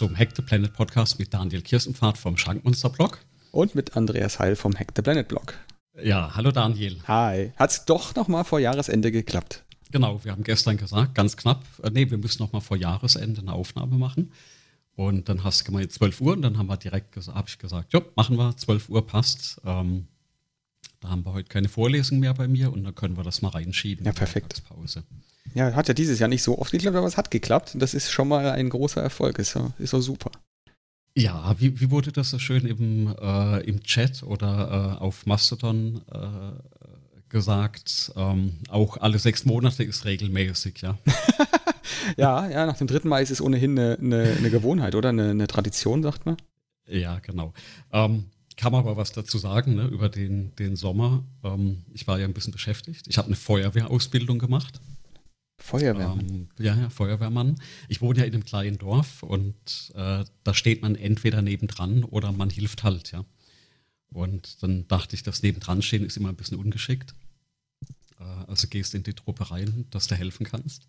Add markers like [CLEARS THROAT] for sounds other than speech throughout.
zum Hack the Planet Podcast mit Daniel Kirstenpfad vom Schankmonster Blog. Und mit Andreas Heil vom Hack the Planet Blog. Ja, hallo Daniel. Hi. Hat es doch nochmal vor Jahresende geklappt? Genau, wir haben gestern gesagt, ganz knapp, äh, nee, wir müssen nochmal vor Jahresende eine Aufnahme machen. Und dann hast du gemeint 12 Uhr und dann haben wir direkt habe ich gesagt, ja, machen wir, 12 Uhr passt. Ähm, da haben wir heute keine Vorlesung mehr bei mir und dann können wir das mal reinschieben. Ja, perfekt. Pause. Ja, hat ja dieses Jahr nicht so oft geklappt, aber es hat geklappt. Das ist schon mal ein großer Erfolg. Ist ja, ist ja super. Ja, wie, wie wurde das so schön im, äh, im Chat oder äh, auf Mastodon äh, gesagt? Ähm, auch alle sechs Monate ist regelmäßig, ja. [LAUGHS] ja, ja, nach dem dritten Mal ist es ohnehin eine, eine, eine Gewohnheit, oder? Eine, eine, Tradition, sagt man. Ja, genau. Ähm, kann man aber was dazu sagen ne, über den, den Sommer. Ähm, ich war ja ein bisschen beschäftigt. Ich habe eine Feuerwehrausbildung gemacht. Feuerwehrmann. Ähm, ja, ja, Feuerwehrmann. Ich wohne ja in einem kleinen Dorf und äh, da steht man entweder nebendran oder man hilft halt, ja. Und dann dachte ich, das nebendran stehen ist immer ein bisschen ungeschickt. Äh, also gehst in die Truppe rein, dass du helfen kannst.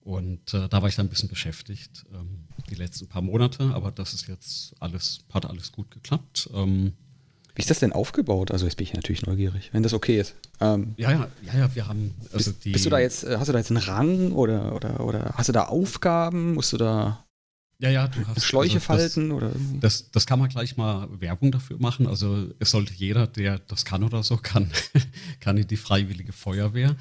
Und äh, da war ich dann ein bisschen beschäftigt, ähm, die letzten paar Monate, aber das ist jetzt alles, hat alles gut geklappt. Ähm, wie ist das denn aufgebaut? Also jetzt bin ich natürlich neugierig, wenn das okay ist. Ähm, ja, ja, ja, ja, wir haben. Also bist, die, bist du da jetzt, äh, hast du da jetzt einen Rang oder, oder, oder hast du da Aufgaben? Musst du da ja, ja, du hast Schläuche also falten das, oder das, das kann man gleich mal Werbung dafür machen. Also es sollte jeder, der das kann oder so, kann, [LAUGHS] kann in die Freiwillige Feuerwehr.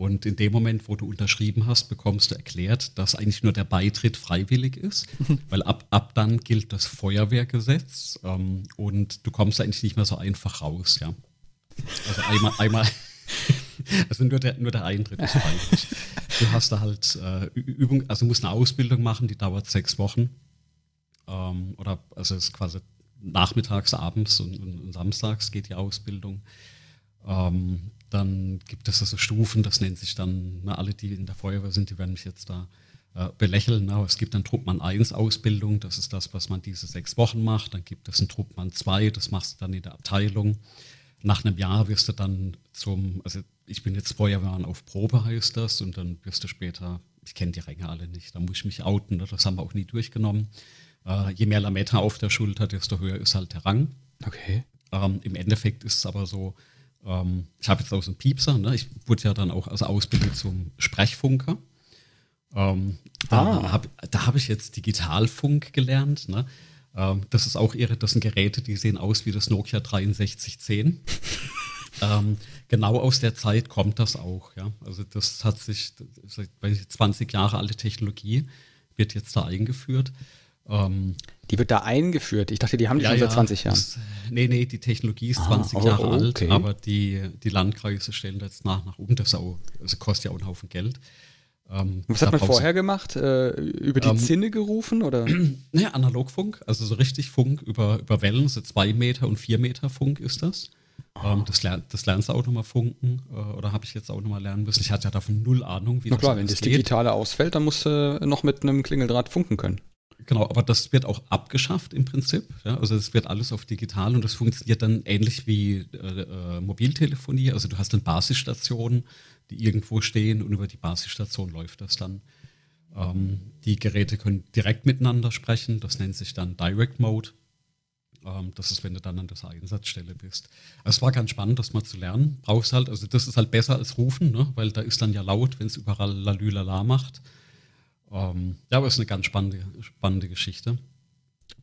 Und in dem Moment, wo du unterschrieben hast, bekommst du erklärt, dass eigentlich nur der Beitritt freiwillig ist, [LAUGHS] weil ab, ab dann gilt das Feuerwehrgesetz ähm, und du kommst eigentlich nicht mehr so einfach raus, ja. Also einmal, einmal [LAUGHS] also nur der, nur der Eintritt ist freiwillig. Du hast da halt äh, Übung, also musst eine Ausbildung machen, die dauert sechs Wochen. Ähm, oder also es ist quasi nachmittags, abends und, und, und samstags geht die Ausbildung. Ähm, dann gibt es also Stufen, das nennt sich dann, na, alle, die in der Feuerwehr sind, die werden mich jetzt da äh, belächeln. Aber es gibt dann Truppmann 1 Ausbildung, das ist das, was man diese sechs Wochen macht. Dann gibt es einen Truppmann 2, das machst du dann in der Abteilung. Nach einem Jahr wirst du dann zum, also ich bin jetzt Feuerwehrmann auf Probe, heißt das, und dann wirst du später, ich kenne die Ränge alle nicht, da muss ich mich outen, das haben wir auch nie durchgenommen. Äh, je mehr Lametta auf der Schulter, desto höher ist halt der Rang. Okay. Ähm, Im Endeffekt ist es aber so, ähm, ich habe jetzt auch so einen Piepser, ne? ich wurde ja dann auch also ausgebildet zum Sprechfunker. Ähm, da ah. habe hab ich jetzt Digitalfunk gelernt. Ne? Ähm, das ist auch irre, das sind Geräte, die sehen aus wie das Nokia 6310. [LAUGHS] ähm, genau aus der Zeit kommt das auch. Ja? Also das hat sich, seit 20 Jahre alte Technologie wird jetzt da eingeführt. Ähm, die wird da eingeführt. Ich dachte, die haben die ja, schon seit 20 Jahren. Das, nee, nee, die Technologie ist ah, 20 oh, Jahre okay. alt, aber die, die Landkreise stellen das jetzt nach nach um. Das auch, also kostet ja auch einen Haufen Geld. Ähm, Was hat man vorher gemacht? Äh, über die ähm, Zinne gerufen? Oder? [CLEARS THROAT] Naja, Analogfunk, also so richtig Funk über, über Wellen, so zwei Meter und vier Meter Funk ist das. Ähm, das, lern, das lernst du auch nochmal funken äh, oder habe ich jetzt auch nochmal lernen müssen. Ich hatte ja davon null Ahnung, wie Na das klar, wenn das geht. Digitale ausfällt, dann musst du noch mit einem Klingeldraht funken können. Genau, aber das wird auch abgeschafft im Prinzip. Ja? Also es wird alles auf digital und das funktioniert dann ähnlich wie äh, äh, Mobiltelefonie. Also du hast dann Basisstationen, die irgendwo stehen und über die Basisstation läuft das dann. Ähm, die Geräte können direkt miteinander sprechen. Das nennt sich dann Direct Mode. Ähm, das ist, wenn du dann an der Einsatzstelle bist. Also es war ganz spannend, das mal zu lernen. Brauchst halt, also das ist halt besser als rufen, ne? weil da ist dann ja laut, wenn es überall Lalülala macht. Ähm, ja, aber es ist eine ganz spannende, spannende Geschichte.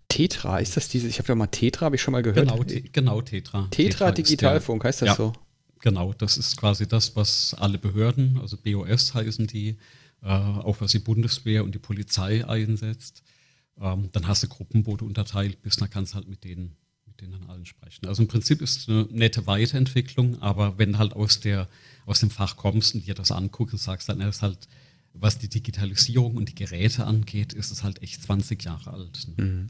Tetra, ist das diese? Ich habe ja mal Tetra, habe ich schon mal gehört. Genau, te, genau Tetra. Tetra, Tetra Digitalfunk, der, heißt das ja, so? Genau, das ist quasi das, was alle Behörden, also BOS heißen die, äh, auch was die Bundeswehr und die Polizei einsetzt. Ähm, dann hast du Gruppen, wo du unterteilt bist, dann kannst du halt mit denen, mit denen allen sprechen. Also im Prinzip ist es eine nette Weiterentwicklung, aber wenn du halt aus, der, aus dem Fach kommst und dir das anguckst und sagst, dann ist halt was die Digitalisierung und die Geräte angeht, ist es halt echt 20 Jahre alt. Mhm.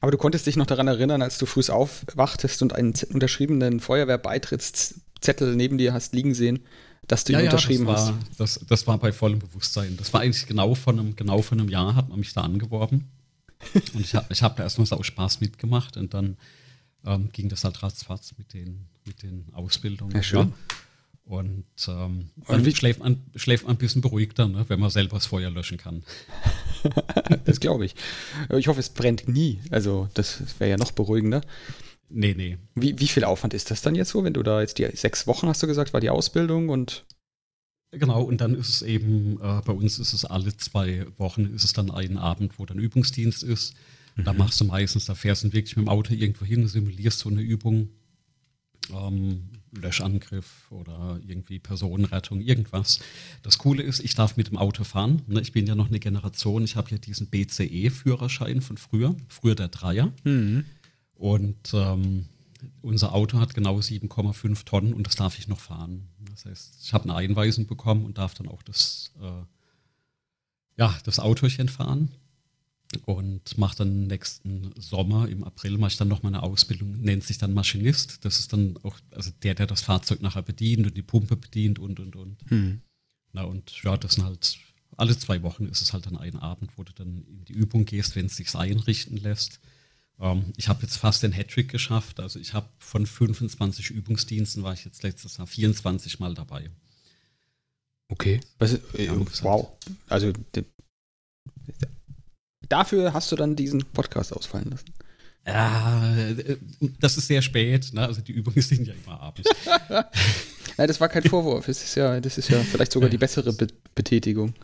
Aber du konntest dich noch daran erinnern, als du früh aufwachtest und einen unterschriebenen Feuerwehrbeitrittszettel neben dir hast liegen sehen, dass du ihn ja, unterschrieben ja, das hast. War, das, das war bei vollem Bewusstsein. Das war eigentlich genau von einem, genau von einem Jahr hat man mich da angeworben. [LAUGHS] und ich habe ich hab da erstmal so Spaß mitgemacht und dann ähm, ging das halt ratzfatz mit den, mit den Ausbildungen. Ja, schön. Und ähm, dann und schläft, man, schläft man ein bisschen beruhigter, ne, wenn man selber das Feuer löschen kann. [LAUGHS] das glaube ich. Ich hoffe, es brennt nie. Also, das wäre ja noch beruhigender. Nee, nee. Wie, wie viel Aufwand ist das dann jetzt so, wenn du da jetzt die sechs Wochen hast du gesagt, war die Ausbildung und. Genau, und dann ist es eben, äh, bei uns ist es alle zwei Wochen, ist es dann ein Abend, wo dann Übungsdienst ist. Mhm. Da machst du meistens, da fährst du wirklich mit dem Auto irgendwo hin, simulierst so eine Übung, ähm, Löschangriff oder irgendwie Personenrettung, irgendwas. Das Coole ist, ich darf mit dem Auto fahren. Ne? Ich bin ja noch eine Generation, ich habe ja diesen BCE-Führerschein von früher, früher der Dreier. Mhm. Und ähm, unser Auto hat genau 7,5 Tonnen und das darf ich noch fahren. Das heißt, ich habe eine Einweisung bekommen und darf dann auch das, äh, ja, das Autochen fahren und mache dann nächsten Sommer, im April, mache ich dann noch meine Ausbildung, nennt sich dann Maschinist. Das ist dann auch also der, der das Fahrzeug nachher bedient und die Pumpe bedient und, und, und. Hm. Na, und ja, das sind halt, alle zwei Wochen ist es halt dann ein Abend, wo du dann in die Übung gehst, wenn es sich einrichten lässt. Ähm, ich habe jetzt fast den Hattrick geschafft. Also ich habe von 25 Übungsdiensten war ich jetzt letztes Jahr 24 Mal dabei. Okay. Was, äh, ja, wow. Also dafür hast du dann diesen Podcast ausfallen lassen. Ja, das ist sehr spät. Ne? Also die Übungen [LAUGHS] sind ja immer abends. [LAUGHS] Nein, das war kein Vorwurf. Das ist ja, das ist ja vielleicht sogar die bessere Be Betätigung.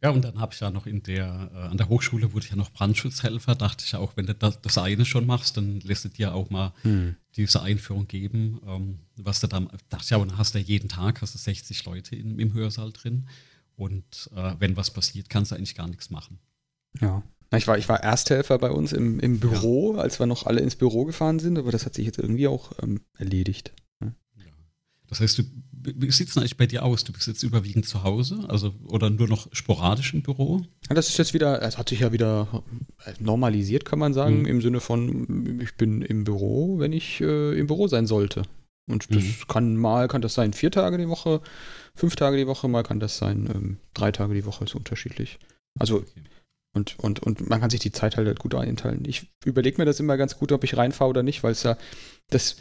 Ja, und dann habe ich ja noch in der, äh, an der Hochschule wurde ich ja noch Brandschutzhelfer. Dachte ich ja auch, wenn du das, das eine schon machst, dann lässt du dir auch mal hm. diese Einführung geben. Ähm, was du dann, dachte ich ja, und dann hast du ja jeden Tag, hast du 60 Leute in, im Hörsaal drin. Und äh, wenn was passiert, kannst du eigentlich gar nichts machen. Ja. Ich war, ich war Ersthelfer bei uns im, im Büro, ja. als wir noch alle ins Büro gefahren sind, aber das hat sich jetzt irgendwie auch ähm, erledigt. Ja. Das heißt, du, wie sieht es eigentlich bei dir aus? Du bist jetzt überwiegend zu Hause, also oder nur noch sporadisch im Büro? Ja, das ist jetzt wieder, es hat sich ja wieder äh, normalisiert, kann man sagen, mhm. im Sinne von, ich bin im Büro, wenn ich äh, im Büro sein sollte. Und das mhm. kann mal, kann das sein vier Tage die Woche, fünf Tage die Woche, mal kann das sein ähm, drei Tage die Woche, ist unterschiedlich. Also okay. Und, und, und man kann sich die Zeit halt gut einteilen. Ich überlege mir das immer ganz gut, ob ich reinfahre oder nicht, weil es ja das.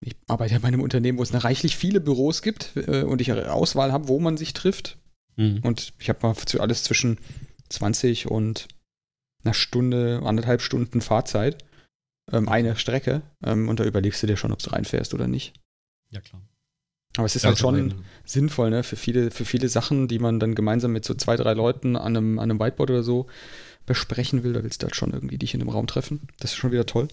Ich arbeite ja bei einem Unternehmen, wo es eine reichlich viele Büros gibt äh, und ich eine Auswahl habe, wo man sich trifft. Mhm. Und ich habe mal alles zwischen 20 und einer Stunde, anderthalb Stunden Fahrzeit. Ähm, eine Strecke. Ähm, und da überlegst du dir schon, ob du reinfährst oder nicht. Ja, klar. Aber es ist ja, halt schon sinnvoll, ne? Für viele, für viele Sachen, die man dann gemeinsam mit so zwei, drei Leuten an einem, an einem Whiteboard oder so besprechen will, da willst du halt schon irgendwie dich in einem Raum treffen. Das ist schon wieder toll.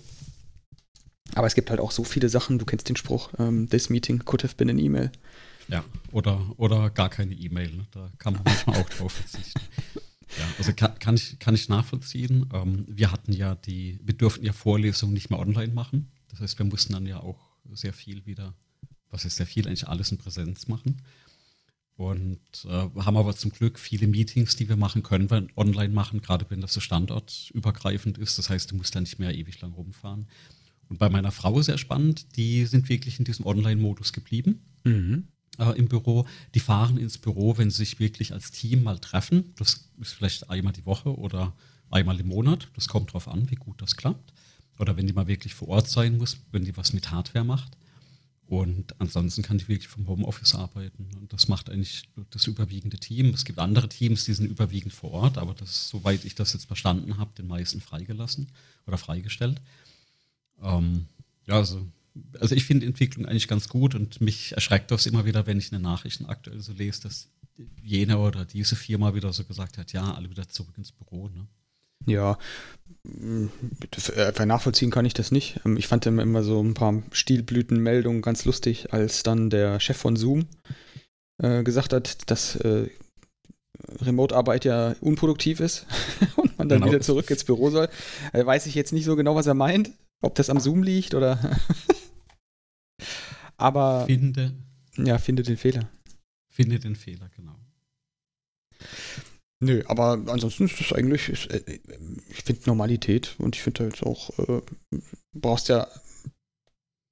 Aber es gibt halt auch so viele Sachen, du kennst den Spruch, ähm, this meeting could have been an email. Ja, oder, oder gar keine E-Mail. Ne? Da kann man manchmal auch drauf verzichten. Ja, also kann, kann, ich, kann ich nachvollziehen. Ähm, wir hatten ja die, wir durften ja Vorlesungen nicht mehr online machen. Das heißt, wir mussten dann ja auch sehr viel wieder was ist sehr viel, eigentlich alles in Präsenz machen. Und äh, haben aber zum Glück viele Meetings, die wir machen können, wir online machen, gerade wenn das so standortübergreifend ist. Das heißt, du musst da nicht mehr ewig lang rumfahren. Und bei meiner Frau sehr spannend, die sind wirklich in diesem Online-Modus geblieben mhm. äh, im Büro. Die fahren ins Büro, wenn sie sich wirklich als Team mal treffen. Das ist vielleicht einmal die Woche oder einmal im Monat. Das kommt darauf an, wie gut das klappt. Oder wenn die mal wirklich vor Ort sein muss, wenn die was mit Hardware macht. Und ansonsten kann ich wirklich vom Homeoffice arbeiten. Und das macht eigentlich das überwiegende Team. Es gibt andere Teams, die sind überwiegend vor Ort, aber das ist, soweit ich das jetzt verstanden habe, den meisten freigelassen oder freigestellt. Ähm, ja, also, also ich finde Entwicklung eigentlich ganz gut und mich erschreckt das immer wieder, wenn ich in den Nachrichten aktuell so lese, dass jene oder diese Firma wieder so gesagt hat, ja, alle wieder zurück ins Büro. Ne? Ja, äh, nachvollziehen kann ich das nicht. Ähm, ich fand immer so ein paar Stilblütenmeldungen ganz lustig, als dann der Chef von Zoom äh, gesagt hat, dass äh, Remote-Arbeit ja unproduktiv ist [LAUGHS] und man dann genau. wieder zurück ins Büro soll. Äh, weiß ich jetzt nicht so genau, was er meint, ob das am Zoom liegt oder. [LAUGHS] Aber. Finde. Ja, finde den Fehler. Finde den Fehler, genau. Nö, aber ansonsten ist das eigentlich, ist, äh, ich finde Normalität und ich finde halt auch, äh, brauchst ja,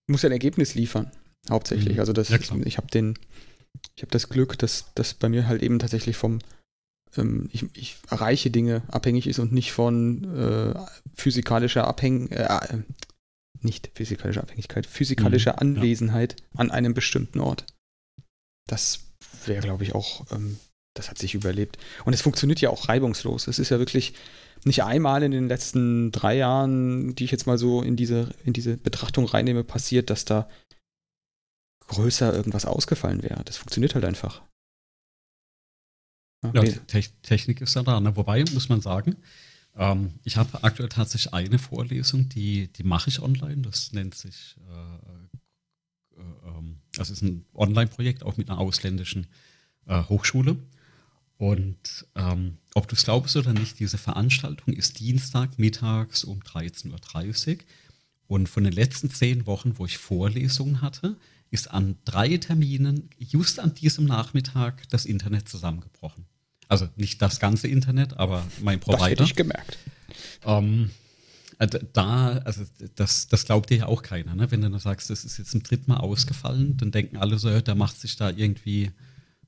muss ja ein Ergebnis liefern, hauptsächlich. Mhm. Also das, ja, ich habe den, ich habe das Glück, dass das bei mir halt eben tatsächlich vom, ähm, ich, ich, erreiche Dinge abhängig ist und nicht von äh, physikalischer Abhängigkeit, äh, nicht physikalischer Abhängigkeit, physikalischer mhm, Anwesenheit ja. an einem bestimmten Ort. Das wäre, glaube ich, auch, ähm, das hat sich überlebt. Und es funktioniert ja auch reibungslos. Es ist ja wirklich nicht einmal in den letzten drei Jahren, die ich jetzt mal so in diese, in diese Betrachtung reinnehme, passiert, dass da größer irgendwas ausgefallen wäre. Das funktioniert halt einfach. Okay. Ja, Technik ist ja da. Ne? Wobei, muss man sagen, ähm, ich habe aktuell tatsächlich eine Vorlesung, die, die mache ich online. Das nennt sich, äh, äh, äh, das ist ein Online-Projekt, auch mit einer ausländischen äh, Hochschule. Und ähm, ob du es glaubst oder nicht, diese Veranstaltung ist Dienstag mittags um 13.30 Uhr. Und von den letzten zehn Wochen, wo ich Vorlesungen hatte, ist an drei Terminen, just an diesem Nachmittag, das Internet zusammengebrochen. Also nicht das ganze Internet, aber mein Provider. Das hätte ich gemerkt. Ähm, äh, da, also das, das glaubt dir ja auch keiner. Ne? Wenn du dann sagst, das ist jetzt zum dritten Mal ausgefallen, dann denken alle so, der macht sich da irgendwie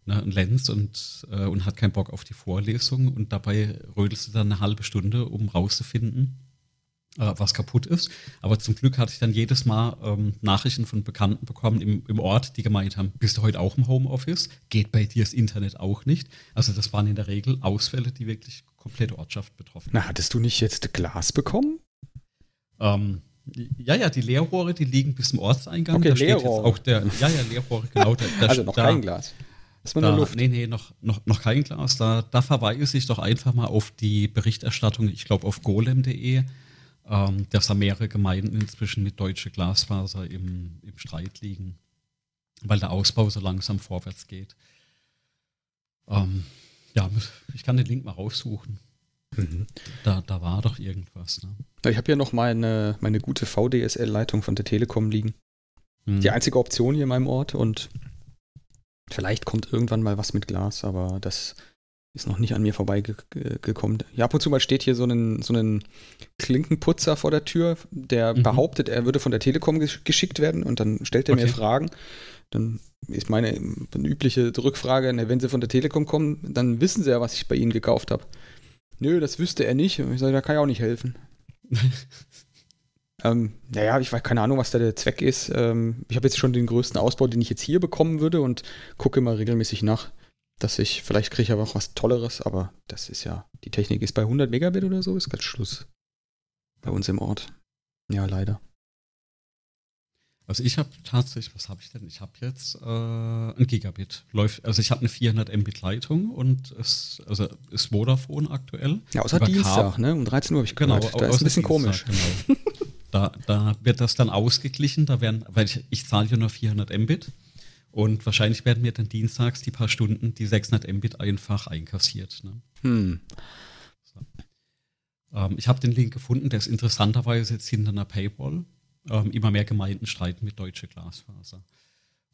ne, ein Lenz und, äh, und hat keinen Bock auf die Vorlesung und dabei rödelst du dann eine halbe Stunde, um rauszufinden, äh, was kaputt ist. Aber zum Glück hatte ich dann jedes Mal ähm, Nachrichten von Bekannten bekommen im, im Ort, die gemeint haben, bist du heute auch im Homeoffice? Geht bei dir das Internet auch nicht? Also das waren in der Regel Ausfälle, die wirklich komplette Ortschaft betroffen Na, hattest du nicht jetzt Glas bekommen? Ähm, ja, ja, die Leerrohre, die liegen bis zum Ortseingang. Okay, da Leerrohre. steht jetzt auch der, ja, ja, Leerrohre, genau. Da, da, [LAUGHS] also noch da, kein Glas. Ist man da, Luft? Nee, nee, noch, noch, noch kein Glas. Da, da verweise ich doch einfach mal auf die Berichterstattung, ich glaube auf golem.de ähm, dass da mehrere Gemeinden inzwischen mit deutsche Glasfaser im, im Streit liegen, weil der Ausbau so langsam vorwärts geht. Ähm, ja, ich kann den Link mal raussuchen. Mhm. Da, da war doch irgendwas. Ne? Ich habe hier noch meine, meine gute VDSL-Leitung von der Telekom liegen. Mhm. Die einzige Option hier in meinem Ort und vielleicht kommt irgendwann mal was mit Glas, aber das ist noch nicht an mir vorbeigekommen. Ja, ab und zu mal steht hier so ein, so ein Klinkenputzer vor der Tür, der mhm. behauptet, er würde von der Telekom geschickt werden und dann stellt er okay. mir Fragen. Dann ist meine übliche Rückfrage, wenn sie von der Telekom kommen, dann wissen sie ja, was ich bei ihnen gekauft habe. Nö, das wüsste er nicht. Ich sage, da kann ich auch nicht helfen. [LAUGHS] ähm, naja, ich weiß keine Ahnung, was da der Zweck ist. Ähm, ich habe jetzt schon den größten Ausbau, den ich jetzt hier bekommen würde und gucke immer regelmäßig nach dass ich, vielleicht kriege ich aber auch was Tolleres, aber das ist ja, die Technik ist bei 100 Megabit oder so, ist ganz Schluss. Bei uns im Ort. Ja, leider. Also ich habe tatsächlich, was habe ich denn? Ich habe jetzt äh, ein Gigabit. Läuft, also ich habe eine 400 Mbit Leitung und es also ist Vodafone aktuell. Ja, außer Dienstag, ne? Um 13 Uhr habe ich genau, gehört. Da ist ein bisschen Dienstag, komisch. Genau. Da, da wird das dann ausgeglichen, da werden, weil ich, ich zahle ja nur 400 Mbit. Und wahrscheinlich werden mir dann dienstags die paar Stunden die 600 Mbit einfach einkassiert. Ne? Hm. So. Ähm, ich habe den Link gefunden, der ist interessanterweise jetzt hinter einer Paywall. Ähm, immer mehr Gemeinden streiten mit Deutsche Glasfaser.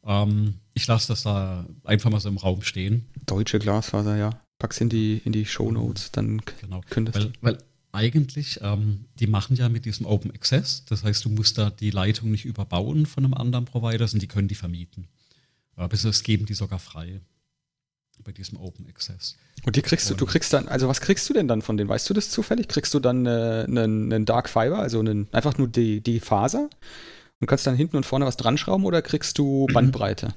Ähm, ich lasse das da einfach mal so im Raum stehen. Deutsche Glasfaser, ja. Pack's in die, in die Show Notes, dann genau. könntest weil, weil eigentlich, ähm, die machen ja mit diesem Open Access, das heißt, du musst da die Leitung nicht überbauen von einem anderen Provider, sondern die können die vermieten. Aber es geben die sogar frei bei diesem Open Access. Und die kriegst du, du kriegst dann, also was kriegst du denn dann von denen? Weißt du das zufällig? Kriegst du dann äh, einen, einen Dark Fiber, also einen, einfach nur die, die Faser und kannst dann hinten und vorne was dran schrauben oder kriegst du [CLEARS THROAT] Bandbreite?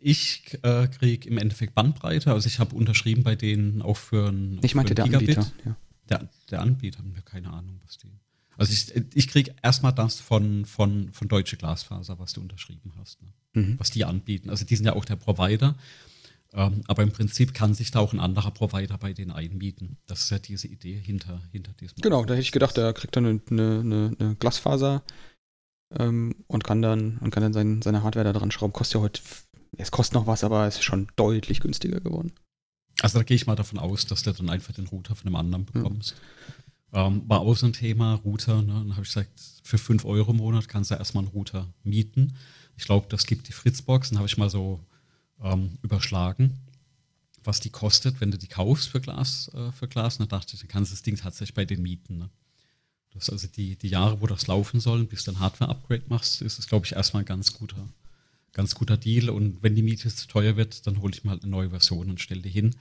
Ich äh, kriege im Endeffekt Bandbreite, also ich habe unterschrieben bei denen auch für ein Ich meinte der Gigabit. Anbieter, ja. Der, der Anbieter, haben wir keine Ahnung, was die. Also ich, ich kriege erstmal das von, von, von Deutsche Glasfaser, was du unterschrieben hast. Ne? mhm. was die anbieten. Also die sind ja auch der Provider. Ähm, aber im Prinzip kann sich da auch ein anderer Provider bei denen einmieten. Das ist ja diese Idee hinter, hinter diesem. Genau, da hätte ich gedacht, der kriegt dann eine, eine, eine Glasfaser ähm, und kann dann, und kann dann sein, seine Hardware da dran schrauben. Kostet ja heute, es kostet noch was, aber es ist schon deutlich günstiger geworden. Also da gehe ich mal davon aus, dass du dann einfach den Router von einem anderen bekommst. Mhm. Ähm, war auch so ein Thema, Router, ne? Dann habe ich gesagt, für 5 Euro im Monat kannst du erstmal einen Router mieten. Ich glaube, das gibt die Fritzboxen, habe ich mal so ähm, überschlagen, was die kostet, wenn du die kaufst für Glas. Äh, für Glas. Und da dachte ich, dann kannst du das Ding tatsächlich bei den mieten. Ne? Das also die, die Jahre, wo das laufen soll, bis du ein Hardware-Upgrade machst, ist es, glaube ich, erstmal ein ganz guter, ganz guter Deal. Und wenn die Miete zu teuer wird, dann hole ich halt eine neue Version und stelle die hin.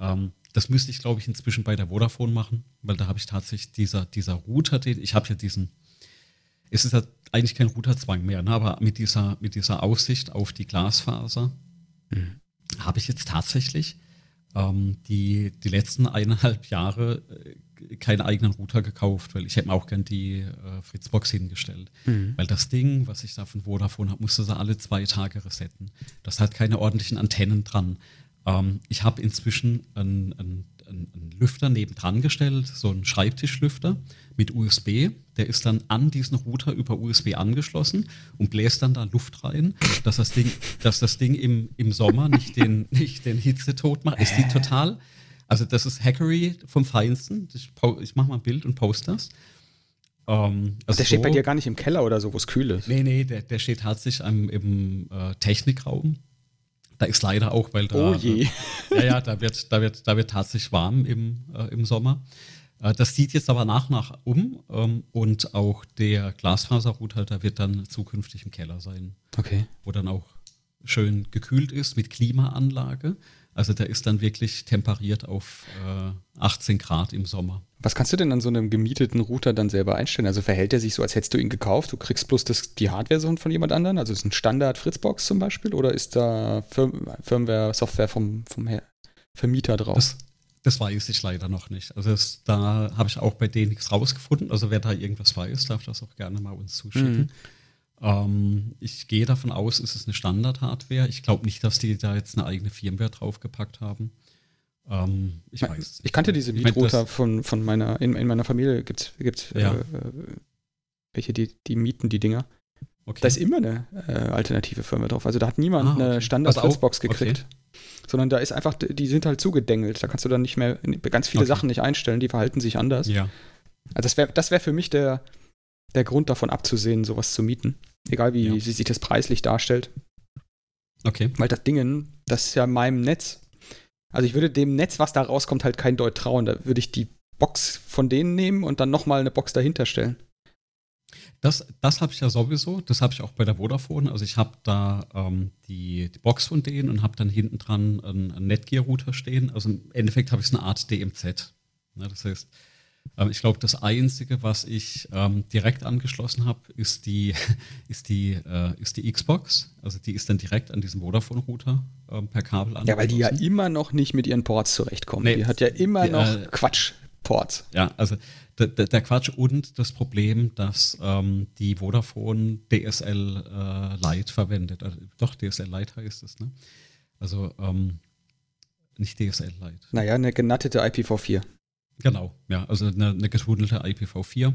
Ähm, das müsste ich, glaube ich, inzwischen bei der Vodafone machen, weil da habe ich tatsächlich dieser, dieser Router, den, ich habe ja diesen es ist ja eigentlich kein Routerzwang mehr, ne? aber mit dieser, mit dieser Aussicht auf die Glasfaser Mhm. Habe ich jetzt tatsächlich ähm, die, die letzten eineinhalb Jahre äh, keinen eigenen Router gekauft, weil ich hätte mir auch gern die äh, Fritzbox hingestellt. Mhm. Weil das Ding, was ich da von Vodafone habe, musste sie alle zwei Tage resetten. Das hat keine ordentlichen Antennen dran. Ähm, ich habe inzwischen einen, einen, einen Lüfter nebendran gestellt, so einen Schreibtischlüfter mit USB. Der ist dann an diesen Router über USB angeschlossen und bläst dann da Luft rein, dass das Ding, dass das Ding im, im Sommer nicht den, [LAUGHS] nicht den Hitzetod macht. Es sieht total, also das ist Hackery vom Feinsten. Ich, ich mache mal ein Bild und poste das. Ähm, also der steht bei dir gar nicht im Keller oder so, wo es kühl ist. Nee, nee, der, der steht tatsächlich im, im äh, Technikraum. Da ist leider auch, weil da. Oh je. Äh, ja, ja, da wird, da wird, da wird tatsächlich warm im, äh, im Sommer. Äh, das zieht jetzt aber nach nach um ähm, und auch der Glasfaserrouter, der wird dann zukünftig im Keller sein. Okay. Wo dann auch schön gekühlt ist mit Klimaanlage. Also der ist dann wirklich temperiert auf äh, 18 Grad im Sommer. Was kannst du denn an so einem gemieteten Router dann selber einstellen? Also verhält er sich so, als hättest du ihn gekauft? Du kriegst bloß das, die Hardware von jemand anderen? Also ist es ein Standard Fritzbox zum Beispiel? Oder ist da Firm Firmware, Software vom, vom Vermieter drauf? Das, das weiß ich leider noch nicht. Also das, da habe ich auch bei denen nichts rausgefunden. Also wer da irgendwas weiß, darf das auch gerne mal uns zuschicken. Mhm. Ähm, ich gehe davon aus, es ist eine Standard-Hardware. Ich glaube nicht, dass die da jetzt eine eigene Firmware draufgepackt haben. Ähm, ich weiß. Ich kannte diese Mietrouter ich mein, von, von meiner, in, in meiner Familie gibt es ja. äh, welche, die, die mieten die Dinger. Okay. Da ist immer eine äh, alternative Firmware drauf. Also da hat niemand ah, okay. eine Standard-Fritzbox gekriegt. Okay sondern da ist einfach, die sind halt zugedengelt. Da kannst du dann nicht mehr ganz viele. Sachen nicht einstellen, die verhalten sich anders. Ja. Also das wäre das wär für mich der, der Grund davon abzusehen, sowas zu mieten. Egal wie, ja. wie sich das preislich darstellt. Okay. Weil das Ding, das ist ja meinem Netz. Also ich würde dem Netz, was da rauskommt, halt kein Deut trauen. Da würde ich die Box von denen nehmen und dann nochmal eine Box dahinter stellen. Das, das habe ich ja sowieso. Das habe ich auch bei der Vodafone. Also ich habe da ähm, die, die, Box von denen und habe dann hinten dran einen, einen Netgear-Router stehen. Also im Endeffekt habe ich eine Art DMZ. Ja, das heißt, ähm, ich glaube, das Einzige, was ich ähm, direkt angeschlossen habe, ist die, [LAUGHS] ist, die, äh, ist die Xbox. Also die ist dann direkt an diesem Vodafone-Router ähm, per Kabel angeschlossen. Ja, weil die ja immer noch nicht mit ihren Ports zurechtkommen. Nee, die hat ja immer die, noch äh, Quatsch-Ports. Ja, also der, der, Quatsch und das Problem, dass ähm, die Vodafone DSL äh, Lite verwendet. Also, doch, DSL Lite heißt es, ne? Also ähm, nicht DSL Lite. Naja, eine genattete IPv4. Genau, ja, also eine, eine getunnelte IPv4.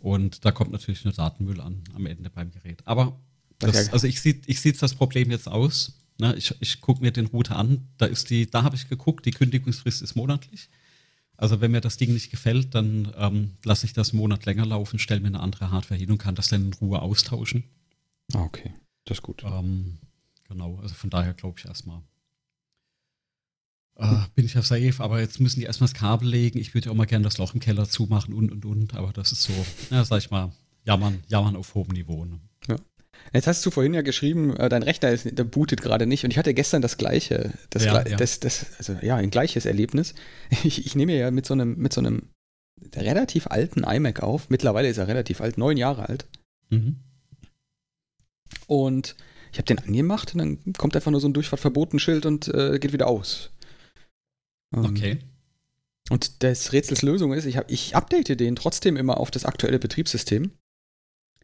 Und da kommt natürlich eine Datenmüll an am Ende beim Gerät. Aber das, also ich sehe ich das Problem jetzt aus. Ne? Ich, ich gucke mir den Router an, da ist die, da habe ich geguckt, die Kündigungsfrist ist monatlich. Also wenn mir das Ding nicht gefällt, dann ähm, lasse ich das einen Monat länger laufen, stelle mir eine andere Hardware hin und kann das dann in Ruhe austauschen. Ah, okay, das ist gut. Ähm, genau, also von daher glaube ich erstmal. Äh, bin ich ja safe, aber jetzt müssen die erstmal das Kabel legen. Ich würde ja auch mal gerne das Loch im Keller zumachen und und und, aber das ist so, ja, sag ich mal, jammern, jammern auf hohem Niveau. Ne? Ja. Jetzt hast du vorhin ja geschrieben, äh, dein Rechner ist, der bootet gerade nicht. Und ich hatte gestern das gleiche, das, ja, ja. Das, das, also ja, ein gleiches Erlebnis. [LAUGHS] Ich, ich nehme ja mit so einem, mit so einem relativ alten iMac auf. Mittlerweile ist er relativ alt, neun Jahre alt. Mhm. Und ich habe den angemacht und dann kommt einfach nur so ein Durchfahrtverbotenschild und äh, geht wieder aus. Ähm, okay. Und das Rätsels Lösung ist, ich, hab, ich update den trotzdem immer auf das aktuelle Betriebssystem.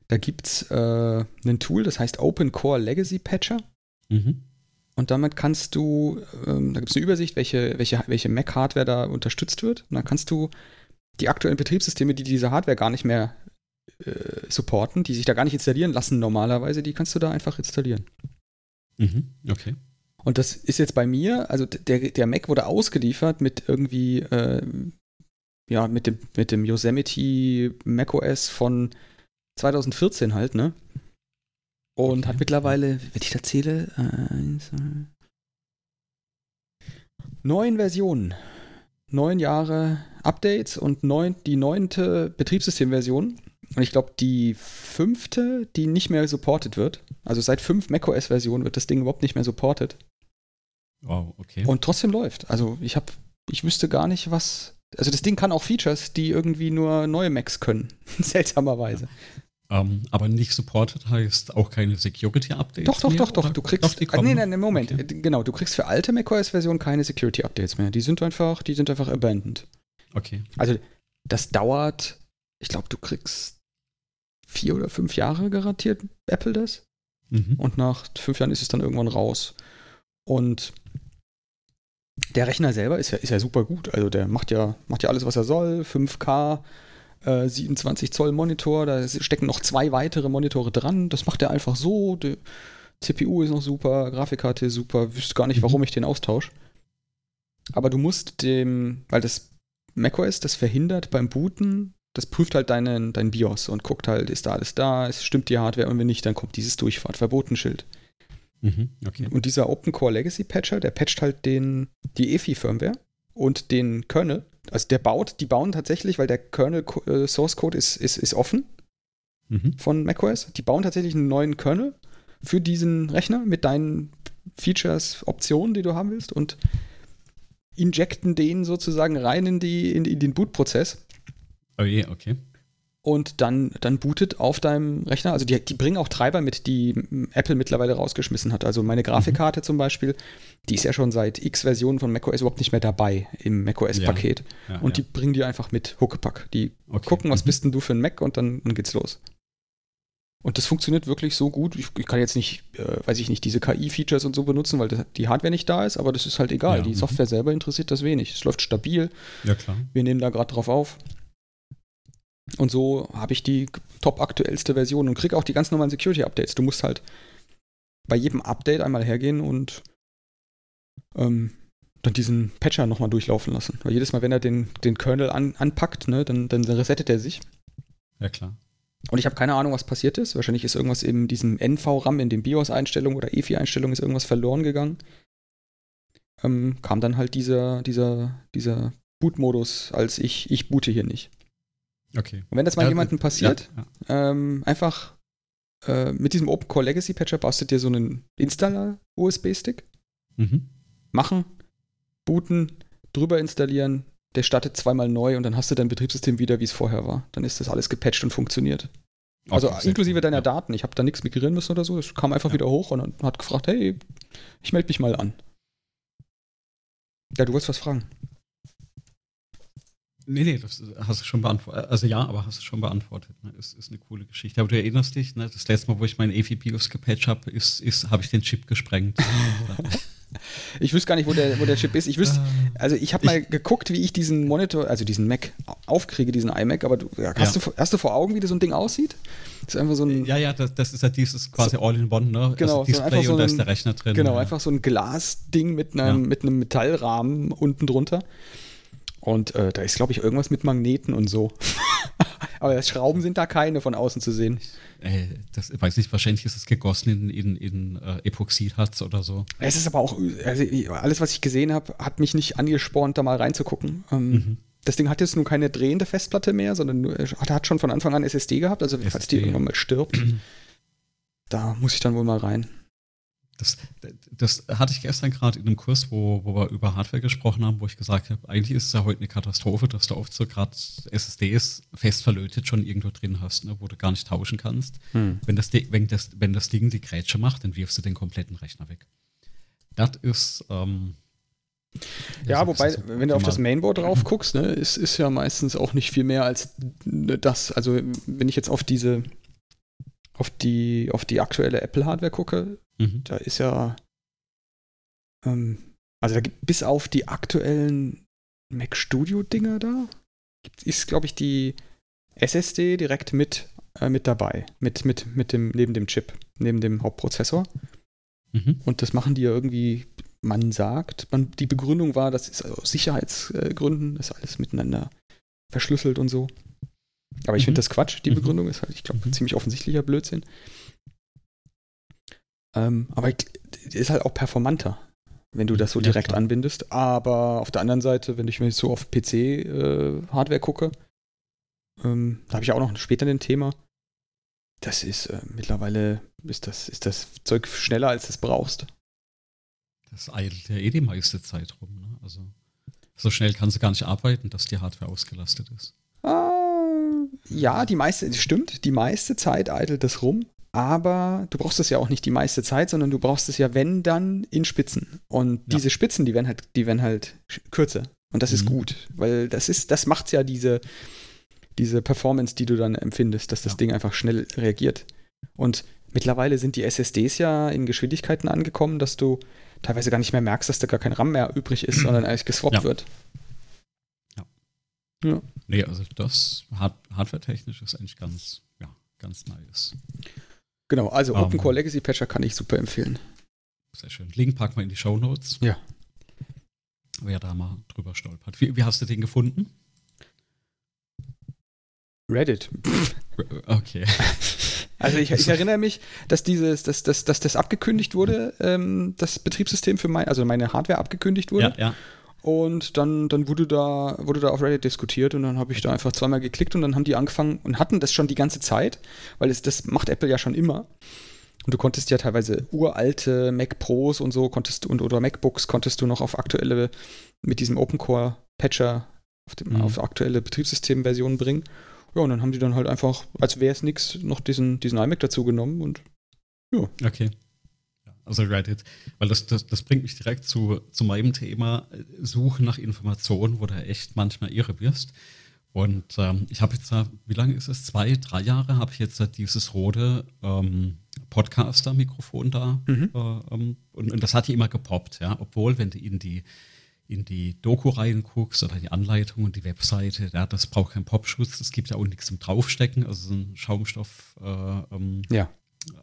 Da gibt es äh, ein Tool, das heißt Open Core Legacy Patcher. Mhm. Und damit kannst du, ähm, da gibt es eine Übersicht, welche, welche, welche Mac-Hardware da unterstützt wird. Und dann kannst du die aktuellen Betriebssysteme, die diese Hardware gar nicht mehr äh, supporten, die sich da gar nicht installieren lassen normalerweise, die kannst du da einfach installieren. Mhm. Okay. Und das ist jetzt bei mir, also der, der Mac wurde ausgeliefert mit irgendwie, äh, ja, mit dem, mit dem Yosemite macOS von 2014 halt, ne? Und okay. hat mittlerweile, wenn ich da zähle, eins, neun Versionen. Neun Jahre Updates und neun, die neunte Betriebssystemversion. Und ich glaube, die fünfte, die nicht mehr supported wird. Also seit fünf macOS-Versionen wird das Ding überhaupt nicht mehr supported. Wow, okay. Und trotzdem läuft. Also ich habe, ich wüsste gar nicht, was. Also das Ding kann auch Features, die irgendwie nur neue Macs können. [LAUGHS] Seltsamerweise. Ähm, aber nicht supported heißt auch keine Security-Updates. Doch, doch, mehr, doch, doch. Du kriegst. Doch, die kommen. nee, nee, nee, Moment. Okay. Genau, du kriegst für alte macOS-Versionen keine Security-Updates mehr. Die sind einfach, die sind einfach abandoned. Okay. Also, das dauert, ich glaube, du kriegst vier oder fünf Jahre garantiert Apple das. Mhm. Und nach fünf Jahren ist es dann irgendwann raus. Und der Rechner selber ist ja, ist ja super gut. Also der macht ja, macht ja alles, was er soll. 5K, äh, 27 Zoll Monitor, da stecken noch zwei weitere Monitore dran. Das macht er einfach so. Die CPU ist noch super, Grafikkarte ist super. Wüsste gar nicht, warum mhm. ich den austausche. Aber du musst dem, weil das macOS das verhindert beim Booten, das prüft halt deinen, dein BIOS und guckt halt, ist da alles da, es stimmt die Hardware und wenn nicht, dann kommt dieses Durchfahrtverbotenschild. Mhm, okay. Und dieser Open Core Legacy Patcher, der patcht halt den, die EFI-Firmware und den Kernel. Also der baut, die bauen tatsächlich, weil der Kernel äh, Source Code ist, ist, ist offen mhm. von macOS. Die bauen tatsächlich einen neuen Kernel für diesen Rechner mit deinen Features, Optionen, die du haben willst und injecten den sozusagen rein in, die, in, in den Bootprozess. Oh je, okay und dann, dann bootet auf deinem Rechner. Also die, die bringen auch Treiber mit, die Apple mittlerweile rausgeschmissen hat. Also meine Grafikkarte mhm. zum Beispiel, die ist ja schon seit x Versionen von macOS überhaupt nicht mehr dabei im macOS-Paket. Ja, ja, und ja. die bringen die einfach mit Huckepack. Die okay. gucken, was mhm. bist denn du für ein Mac und dann, dann geht's los. Und das funktioniert wirklich so gut. Ich, ich kann jetzt nicht, äh, weiß ich nicht, diese KI-Features und so benutzen, weil das, die Hardware nicht da ist, aber das ist halt egal. die mhm. Software selber interessiert das wenig. Es läuft stabil. Ja, klar. Wir nehmen da gerade drauf auf. Und so habe ich die top aktuellste Version und kriege auch die ganz normalen Security-Updates. Du musst halt bei jedem Update einmal hergehen und ähm, dann diesen Patcher nochmal durchlaufen lassen. Weil jedes Mal, wenn er den, den Kernel an, anpackt, ne, dann, dann resettet er sich. Ja, klar. Und ich habe keine Ahnung, was passiert ist. Wahrscheinlich ist irgendwas in diesem NV-RAM, in den BIOS-Einstellungen oder EFI-Einstellungen ist irgendwas verloren gegangen. Ähm, kam dann halt dieser, dieser, dieser Boot-Modus, als ich, ich boote hier nicht. Okay. Und wenn das mal ja, jemandem passiert, ja, ja. Ähm, einfach äh, mit diesem Open Core Legacy Patcher baust du dir so einen Installer-USB-Stick. Mhm. Machen, booten, drüber installieren, der startet zweimal neu und dann hast du dein Betriebssystem wieder, wie es vorher war. Dann ist das alles gepatcht und funktioniert. Also okay, inklusive deiner Daten. Ich habe da nichts migrieren müssen oder so. Es kam einfach wieder hoch und hat gefragt, hey, ich melde mich mal an. Ja, du wolltest was fragen. Nee, nee, das hast du schon beantwortet. Also ja, aber hast du schon beantwortet. Ne? Ist, ist eine coole Geschichte. Aber du erinnerst dich, ne? das letzte Mal, wo ich meinen EVBIOS gepatcht habe, ist, ist, habe ich den Chip gesprengt. [LAUGHS] ich wüsste gar nicht, wo der, wo der Chip ist. Ich wüsste, ah. also ich habe mal geguckt, wie ich diesen Monitor, also diesen Mac aufkriege, diesen iMac, aber du, hast, ja. Du, hast du vor Augen, wie das so ein Ding aussieht? Das ist einfach so ein. Ja, ja, das, das ist ja dieses quasi All-in-One, ne? Genau, also Display so und da ist der Rechner drin. Genau, ja. einfach so ein Glasding mit einem, ja. mit einem Metallrahmen unten drunter. Und äh, da ist, glaube ich, irgendwas mit Magneten und so. [LAUGHS] Aber Schrauben sind da keine von außen zu sehen. Äh, das weiß nicht, wahrscheinlich ist es gegossen in, in, in äh, Epoxidharz oder so. Es ist aber auch, also alles, was ich gesehen habe, hat mich nicht angespornt, da mal reinzugucken. Ähm, mhm. Das Ding hat jetzt nur keine drehende Festplatte mehr, sondern nur, hat, hat schon von Anfang an SSD gehabt, also SSD. falls die irgendwann mal stirbt. [CLEARS THROAT] da muss ich dann wohl mal rein. Das, das hatte ich gestern gerade in einem Kurs, wo, wo wir über Hardware gesprochen haben, wo ich gesagt habe, eigentlich ist es ja heute eine Katastrophe, dass du oft so gerade SSDs fest verlötet schon irgendwo drin hast, ne, wo du gar nicht tauschen kannst. Hm. Wenn, das, wenn, das, wenn das Ding die Grätsche macht, dann wirfst du den kompletten Rechner weg. Das ist. Ähm, ja, also, wobei, wenn du auf das Mainboard drauf guckst, ne, ist, ist ja meistens auch nicht viel mehr als das. Also, wenn ich jetzt auf diese auf die, auf die aktuelle Apple-Hardware gucke, mhm. da ist ja, ähm, also da gibt, bis auf die aktuellen Mac Studio-Dinger da, ist, glaube ich, die SSD direkt mit, äh, mit dabei, mit, mit, mit dem, neben dem Chip, neben dem Hauptprozessor. Mhm. Und das machen die ja irgendwie, man sagt, man, die Begründung war, das ist aus Sicherheitsgründen, das ist alles miteinander verschlüsselt und so. Aber ich mhm. finde das Quatsch, die mhm. Begründung ist halt, ich glaube, mhm. ziemlich offensichtlicher Blödsinn. Ähm, aber ist halt auch performanter, wenn du das so direkt ja, anbindest. Aber auf der anderen Seite, wenn ich mir so auf PC-Hardware äh, gucke, ähm, da habe ich auch noch später ein Thema. Das ist äh, mittlerweile ist das, ist das Zeug schneller, als du es brauchst. Das eilt ja eh die meiste Zeit rum. Ne? Also so schnell kannst du gar nicht arbeiten, dass die Hardware ausgelastet ist. Ah, Ja, die meiste, stimmt, die meiste Zeit eitelt das rum, aber du brauchst es ja auch nicht die meiste Zeit, sondern du brauchst es ja, wenn dann, in Spitzen. Und ja. diese Spitzen, die werden halt, die werden halt kürzer. Und das mhm. ist gut, weil das ist, das macht ja diese, diese Performance, die du dann empfindest, dass das ja. Ding einfach schnell reagiert. Und mittlerweile sind die SSDs ja in Geschwindigkeiten angekommen, dass du teilweise gar nicht mehr merkst, dass da gar kein RAM mehr übrig ist, [CLEARS THROAT] sondern eigentlich geswappt ja. wird. Ja. ja. Nee, also das Hard hardware-technisch ist eigentlich ganz, ja, ganz nice. Genau, also um, ähm. OpenCore Legacy Patcher kann ich super empfehlen. Sehr schön. Link packen wir in die Show Notes. Ja. Wer da mal drüber stolpert. Wie, wie hast du den gefunden? Reddit. Okay. [LAUGHS] Also ich, ich, erinnere mich, dass dieses, dass, dass, dass das abgekündigt wurde, ähm, das Betriebssystem für mein, also meine Hardware abgekündigt wurde. Ja, ja. Und dann, dann wurde da, wurde da auf Reddit diskutiert und dann habe ich da einfach zweimal geklickt und dann haben die angefangen und hatten das schon die ganze Zeit, weil es, das macht Apple ja schon immer. Und du konntest ja teilweise uralte Mac Pros und so konntest und oder MacBooks konntest du noch auf aktuelle, mit diesem Open Core Patcher auf, dem, mhm. auf aktuelle Betriebssystemversionen bringen. Ja, und dann haben die dann halt einfach, als wäre es nichts, noch diesen, diesen iMac dazu genommen und ja. Okay. Also Reddit, weil das, das, das bringt mich direkt zu, zu meinem Thema Suche nach Informationen, wo du echt manchmal irre wirst. Und ähm, ich habe jetzt, wie lange ist es? Zwei, drei Jahre habe ich jetzt dieses rote ähm, Podcaster-Mikrofon da. Mhm. Äh, ähm, und, und, das hat hier immer gepoppt, ja. Obwohl, wenn du in die in die Doku reinguckst oder die Anleitung und die Webseite, ja, das braucht keinen Popschutz, es gibt ja auch nichts zum Draufstecken, also so ein Schaumstoff äh, ähm, ja.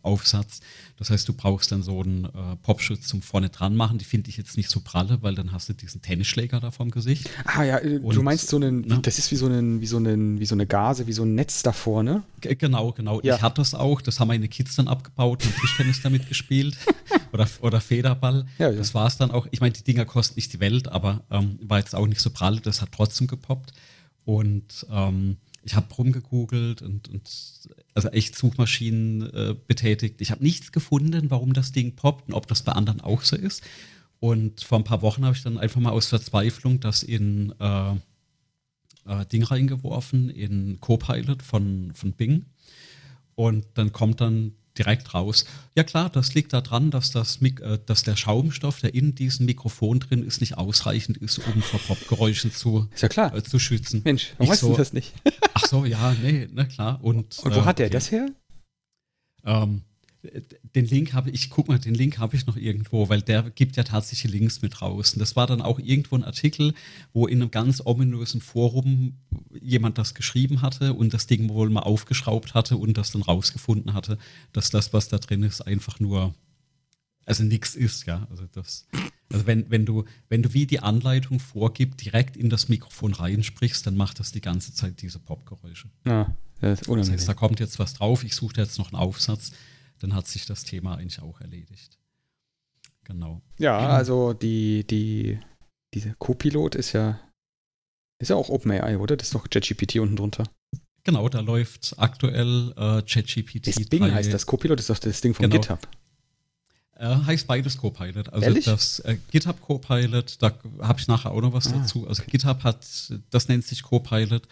Aufsatz. Das heißt, du brauchst dann so einen äh, Popschutz zum vorne dran machen. Die finde ich jetzt nicht so pralle, weil dann hast du diesen Tennisschläger da vom Gesicht. Ah ja, äh, Und, du meinst so einen, ne? das ist wie so, einen, wie, so einen, wie so eine Gase, wie so ein Netz davor, ne? G genau, genau. Ja. Ich hatte das auch, das haben meine Kids dann abgebaut und Tischtennis damit gespielt. [LAUGHS] oder, oder Federball. Ja, ja. Das war es dann auch. Ich meine, die Dinger kosten nicht die Welt, aber ähm, war jetzt auch nicht so prall, das hat trotzdem gepoppt. Und ähm, ich habe rumgegoogelt und, und also echt Suchmaschinen äh, betätigt. Ich habe nichts gefunden, warum das Ding poppt und ob das bei anderen auch so ist. Und vor ein paar Wochen habe ich dann einfach mal aus Verzweiflung das in äh, äh, Ding reingeworfen, in Copilot von, von Bing. Und dann kommt dann direkt raus. Ja klar, das liegt daran, dass, das, äh, dass der Schaumstoff, der in diesem Mikrofon drin ist, nicht ausreichend ist, um vor Popgeräuschen zu, ist ja klar. Äh, zu schützen. Mensch, warum weißt so, du das nicht? ach so, ja, nee, na klar. Und, Und wo äh, hat der okay. das her? Ähm, den Link habe ich, guck mal, den Link habe ich noch irgendwo, weil der gibt ja tatsächlich Links mit raus. Und das war dann auch irgendwo ein Artikel, wo in einem ganz ominösen Forum jemand das geschrieben hatte und das Ding wohl mal aufgeschraubt hatte und das dann rausgefunden hatte, dass das, was da drin ist, einfach nur, also nichts ist, ja. Also das, also wenn, wenn du, wenn du wie die Anleitung vorgibt, direkt in das Mikrofon reinsprichst, dann macht das die ganze Zeit diese Popgeräusche. Ja, das ist unangenehm. Das heißt, da kommt jetzt was drauf, ich suche jetzt noch einen Aufsatz dann hat sich das Thema eigentlich auch erledigt. Genau. Ja, also die, die, diese Copilot ist ja, ist ja auch OpenAI, oder? Das ist doch ChatGPT unten drunter. Genau, da läuft aktuell äh, ChatGPT. Das Bing 3. heißt das. Copilot ist doch das Ding von genau. GitHub. Äh, heißt beides Copilot. Also Ehrlich? das äh, GitHub Copilot, da habe ich nachher auch noch was ah, dazu. Also okay. GitHub hat, das nennt sich Copilot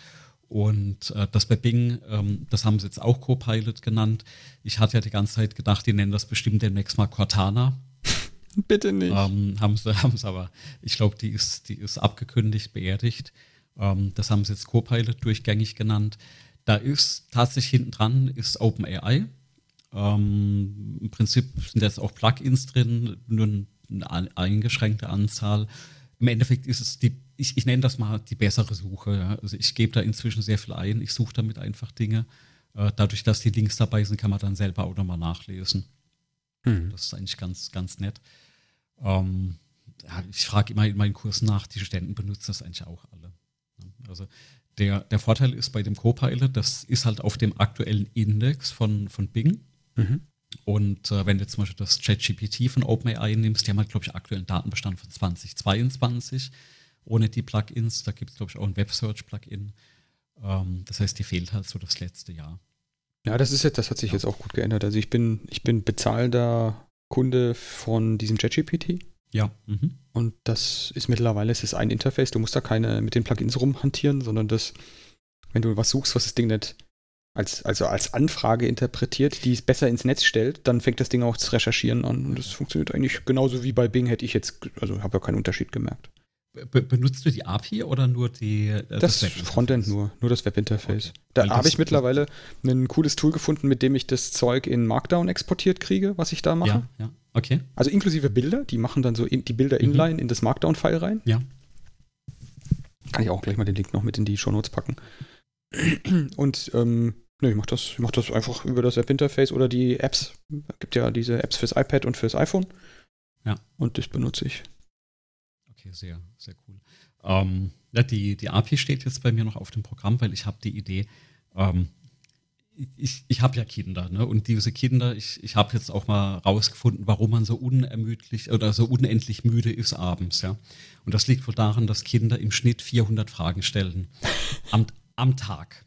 und äh, das bei Bing, ähm, das haben sie jetzt auch Copilot genannt. Ich hatte ja die ganze Zeit gedacht, die nennen das bestimmt demnächst mal Cortana. [LAUGHS] Bitte nicht. Ähm, haben sie, [LAUGHS] haben sie aber, ich glaube, die ist, die ist abgekündigt, beerdigt. Ähm, das haben sie jetzt Copilot durchgängig genannt. Da ist tatsächlich hinten dran ist OpenAI. Ähm, Im Prinzip sind jetzt auch Plugins drin, nur eine eingeschränkte Anzahl. Im Endeffekt ist es die ich, ich nenne das mal die bessere Suche. Ja. Also ich gebe da inzwischen sehr viel ein. Ich suche damit einfach Dinge. Äh, dadurch, dass die Links dabei sind, kann man dann selber auch nochmal nachlesen. Hm. Das ist eigentlich ganz, ganz nett. Ähm, ja, ich frage immer in meinen Kursen nach, die Studenten benutzen das eigentlich auch alle. Also der, der Vorteil ist bei dem Copilot, das ist halt auf dem aktuellen Index von, von Bing. Mhm. Und äh, wenn du zum Beispiel das ChatGPT von OpenAI nimmst, die haben halt, glaube ich, aktuellen Datenbestand von 2022 ohne die Plugins. Da gibt es, glaube ich, auch ein Web-Search-Plugin. Ähm, das heißt, die fehlt halt so das letzte Jahr. Ja, das ist jetzt, das hat sich ja. jetzt auch gut geändert. Also ich bin, ich bin bezahlender Kunde von diesem ChatGPT. Ja. Mhm. Und das ist mittlerweile, es ist ein Interface, du musst da keine mit den Plugins rumhantieren, sondern das Wenn du was suchst, was das Ding nicht als, also als Anfrage interpretiert, die es besser ins Netz stellt, dann fängt das Ding auch zu recherchieren an. Und das funktioniert eigentlich genauso wie bei Bing, hätte ich jetzt, also habe ja keinen Unterschied gemerkt. Be benutzt du die API oder nur die äh, das, das Frontend nur, nur das Webinterface. Okay. Da habe ich mittlerweile ein cooles Tool gefunden, mit dem ich das Zeug in Markdown exportiert kriege, was ich da mache. Ja, ja, okay. Also inklusive Bilder, die machen dann so in, die Bilder mhm. inline in das Markdown-File rein. Ja. Kann ich auch gleich mal den Link noch mit in die Show Notes packen. [CLEARS THROAT] Und ähm, ne, ich mache das, mach das einfach über das Webinterface oder die Apps. Es gibt ja diese Apps fürs iPad und fürs iPhone. Ja. Und das benutze ich. Okay, sehr, sehr cool. Ähm, ja, die, die API steht jetzt bei mir noch auf dem Programm, weil ich habe die Idee, ähm, ich, ich habe ja Kinder, ne? Und diese Kinder, ich, ich habe jetzt auch mal rausgefunden, warum man so unermüdlich oder so unendlich müde ist abends, ja. Und das liegt wohl daran, dass Kinder im Schnitt 400 Fragen stellen [LAUGHS] am, am Tag.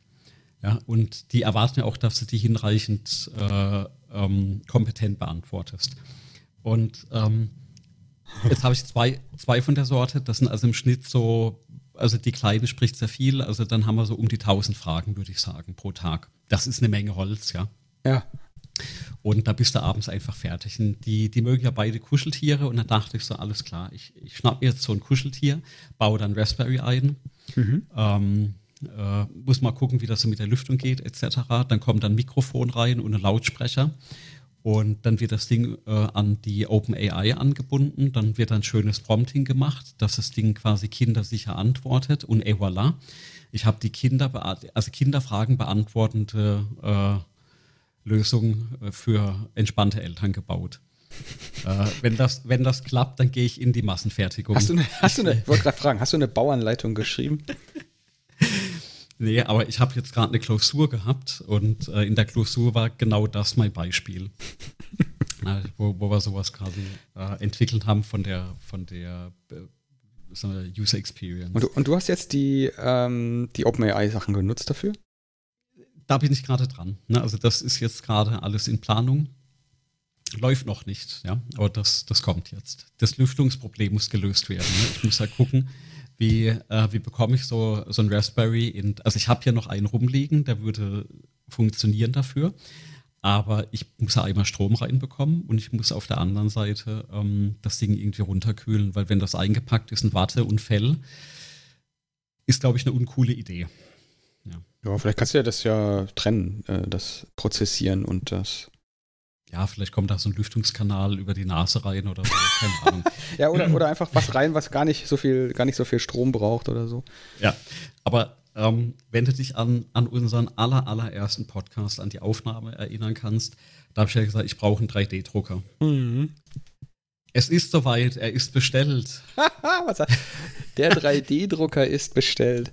Ja, und die erwarten ja auch, dass du die hinreichend äh, ähm, kompetent beantwortest. Und ähm, Jetzt habe ich zwei, zwei von der Sorte. Das sind also im Schnitt so, also die Kleine spricht sehr viel. Also dann haben wir so um die 1000 Fragen, würde ich sagen, pro Tag. Das ist eine Menge Holz, ja. Ja. Und da bist du abends einfach fertig. Und die, die mögen ja beide Kuscheltiere. Und dann dachte ich so, alles klar, ich, ich schnapp mir jetzt so ein Kuscheltier, baue dann Raspberry ein. Mhm. Ähm, äh, muss mal gucken, wie das so mit der Lüftung geht, etc. Dann kommt dann ein Mikrofon rein und ein Lautsprecher. Und dann wird das Ding äh, an die OpenAI angebunden. Dann wird ein schönes Prompting gemacht, dass das Ding quasi kindersicher antwortet. Und et voilà. Ich habe die Kinder, also Kinderfragen beantwortende äh, Lösung äh, für entspannte Eltern gebaut. [LAUGHS] äh, wenn, das, wenn das klappt, dann gehe ich in die Massenfertigung. Hast du eine, hast du eine, ich wollte gerade fragen, hast du eine Bauanleitung geschrieben? [LAUGHS] Nee, aber ich habe jetzt gerade eine Klausur gehabt und äh, in der Klausur war genau das mein Beispiel. [LAUGHS] äh, wo, wo wir sowas quasi äh, entwickelt haben von der, von der äh, User Experience. Und du, und du, hast jetzt die, ähm, die OpenAI-Sachen genutzt dafür? Da bin ich gerade dran. Ne? Also das ist jetzt gerade alles in Planung. Läuft noch nicht, ja, aber das, das kommt jetzt. Das Lüftungsproblem muss gelöst werden. Ne? Ich muss ja gucken, wie, äh, wie bekomme ich so, so ein Raspberry in, also ich habe hier noch einen rumliegen, der würde funktionieren dafür, aber ich muss ja einmal Strom reinbekommen und ich muss auf der anderen Seite ähm, das Ding irgendwie runterkühlen, weil wenn das eingepackt ist in Watte und Fell, ist, glaube ich, eine uncoole Idee. Ja. ja, vielleicht kannst du ja das ja trennen, äh, das Prozessieren und das ja, vielleicht kommt da so ein Lüftungskanal über die Nase rein oder so, keine [LAUGHS] Ahnung. ja, oder, oder einfach was rein, was gar nicht so viel, gar nicht so viel Strom braucht oder so. Ja, aber ähm, wenn du dich an, an unseren aller, allerersten Podcast, an die Aufnahme erinnern kannst, da habe ich ja gesagt, ich brauche einen 3D-Drucker. Mhm. Es ist soweit, er ist bestellt. [LAUGHS] Der 3D-Drucker ist bestellt.